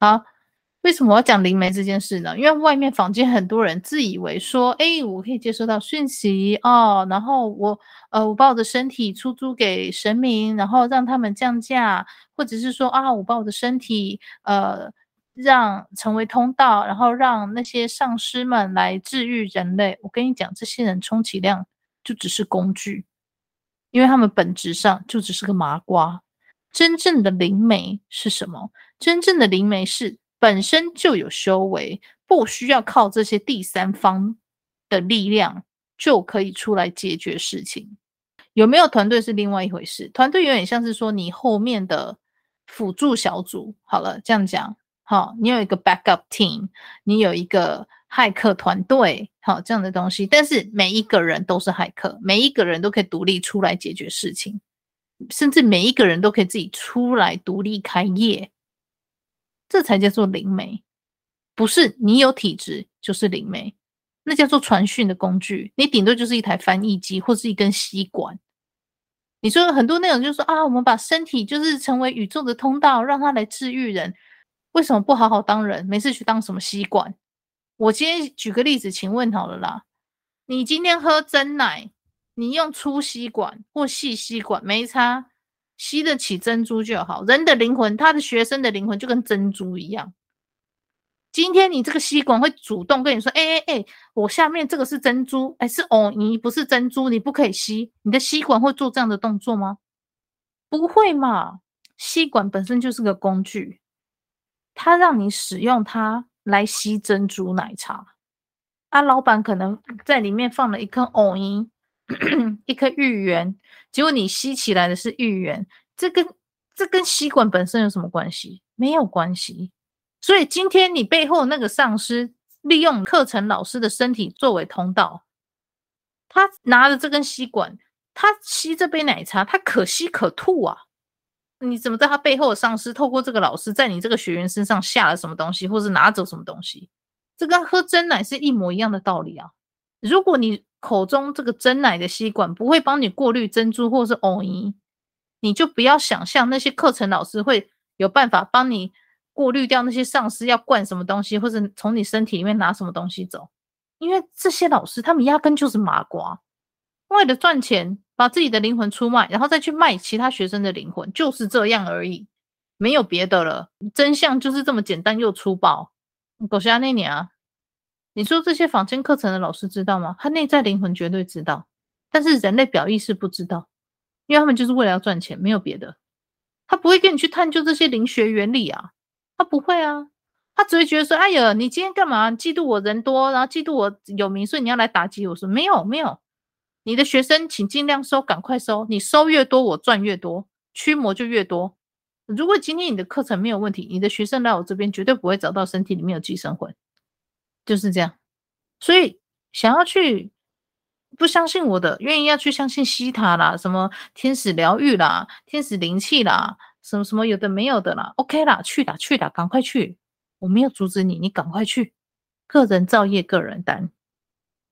好。为什么我要讲灵媒这件事呢？因为外面坊间很多人自以为说，哎，我可以接收到讯息哦，然后我呃，我把我的身体出租给神明，然后让他们降价，或者是说啊，我把我的身体呃，让成为通道，然后让那些上师们来治愈人类。我跟你讲，这些人充其量就只是工具，因为他们本质上就只是个麻瓜。真正的灵媒是什么？真正的灵媒是。本身就有修为，不需要靠这些第三方的力量就可以出来解决事情。有没有团队是另外一回事，团队有点像是说你后面的辅助小组。好了，这样讲，好，你有一个 backup team，你有一个骇客团队，好，这样的东西。但是每一个人都是骇客，每一个人都可以独立出来解决事情，甚至每一个人都可以自己出来独立开业。这才叫做灵媒，不是你有体质就是灵媒，那叫做传讯的工具。你顶多就是一台翻译机或是一根吸管。你说很多内容就是说啊，我们把身体就是成为宇宙的通道，让它来治愈人。为什么不好好当人，没事去当什么吸管？我今天举个例子，请问好了啦，你今天喝真奶，你用粗吸管或细吸管没差。吸得起珍珠就好。人的灵魂，他的学生的灵魂就跟珍珠一样。今天你这个吸管会主动跟你说：“哎哎哎，我下面这个是珍珠，哎是哦，你不是珍珠，你不可以吸。”你的吸管会做这样的动作吗？不会嘛。吸管本身就是个工具，它让你使用它来吸珍珠奶茶。啊，老板可能在里面放了一颗藕银。一颗芋圆，结果你吸起来的是芋圆，这跟这跟吸管本身有什么关系？没有关系。所以今天你背后那个上师利用课程老师的身体作为通道，他拿着这根吸管，他吸这杯奶茶，他可吸可吐啊。你怎么在他背后的上司透过这个老师在你这个学员身上下了什么东西，或是拿走什么东西？这跟喝真奶是一模一样的道理啊！如果你口中这个珍奶的吸管不会帮你过滤珍珠或是藕泥，你就不要想象那些课程老师会有办法帮你过滤掉那些上司要灌什么东西，或者从你身体里面拿什么东西走，因为这些老师他们压根就是麻瓜，为了赚钱把自己的灵魂出卖，然后再去卖其他学生的灵魂，就是这样而已，没有别的了。真相就是这么简单又粗暴。狗虾那年啊，你说这些坊间课程的老师知道吗？他内在灵魂绝对知道，但是人类表意识不知道，因为他们就是为了要赚钱，没有别的。他不会跟你去探究这些灵学原理啊，他不会啊，他只会觉得说：“哎呀，你今天干嘛？嫉妒我人多，然后嫉妒我有名，所以你要来打击我。”说没有没有，你的学生请尽量收，赶快收，你收越多，我赚越多，驱魔就越多。如果今天你的课程没有问题，你的学生来我这边绝对不会找到身体里面有寄生魂，就是这样。所以想要去不相信我的，愿意要去相信西塔啦，什么天使疗愈啦，天使灵气啦，什么什么有的没有的啦，OK 啦，去啦去啦，赶快去，我没有阻止你，你赶快去。个人造业，个人担，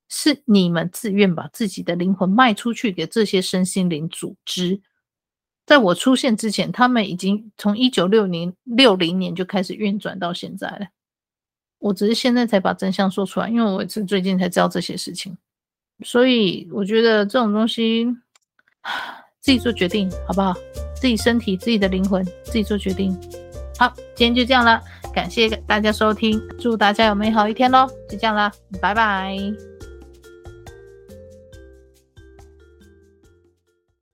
是你们自愿把自己的灵魂卖出去给这些身心灵组织。在我出现之前，他们已经从一九六零六零年就开始运转到现在了。我只是现在才把真相说出来，因为我是最近才知道这些事情，所以我觉得这种东西 自己做决定好不好？自己身体、自己的灵魂自己做决定。好，今天就这样了，感谢大家收听，祝大家有美好一天喽！就这样了，拜拜。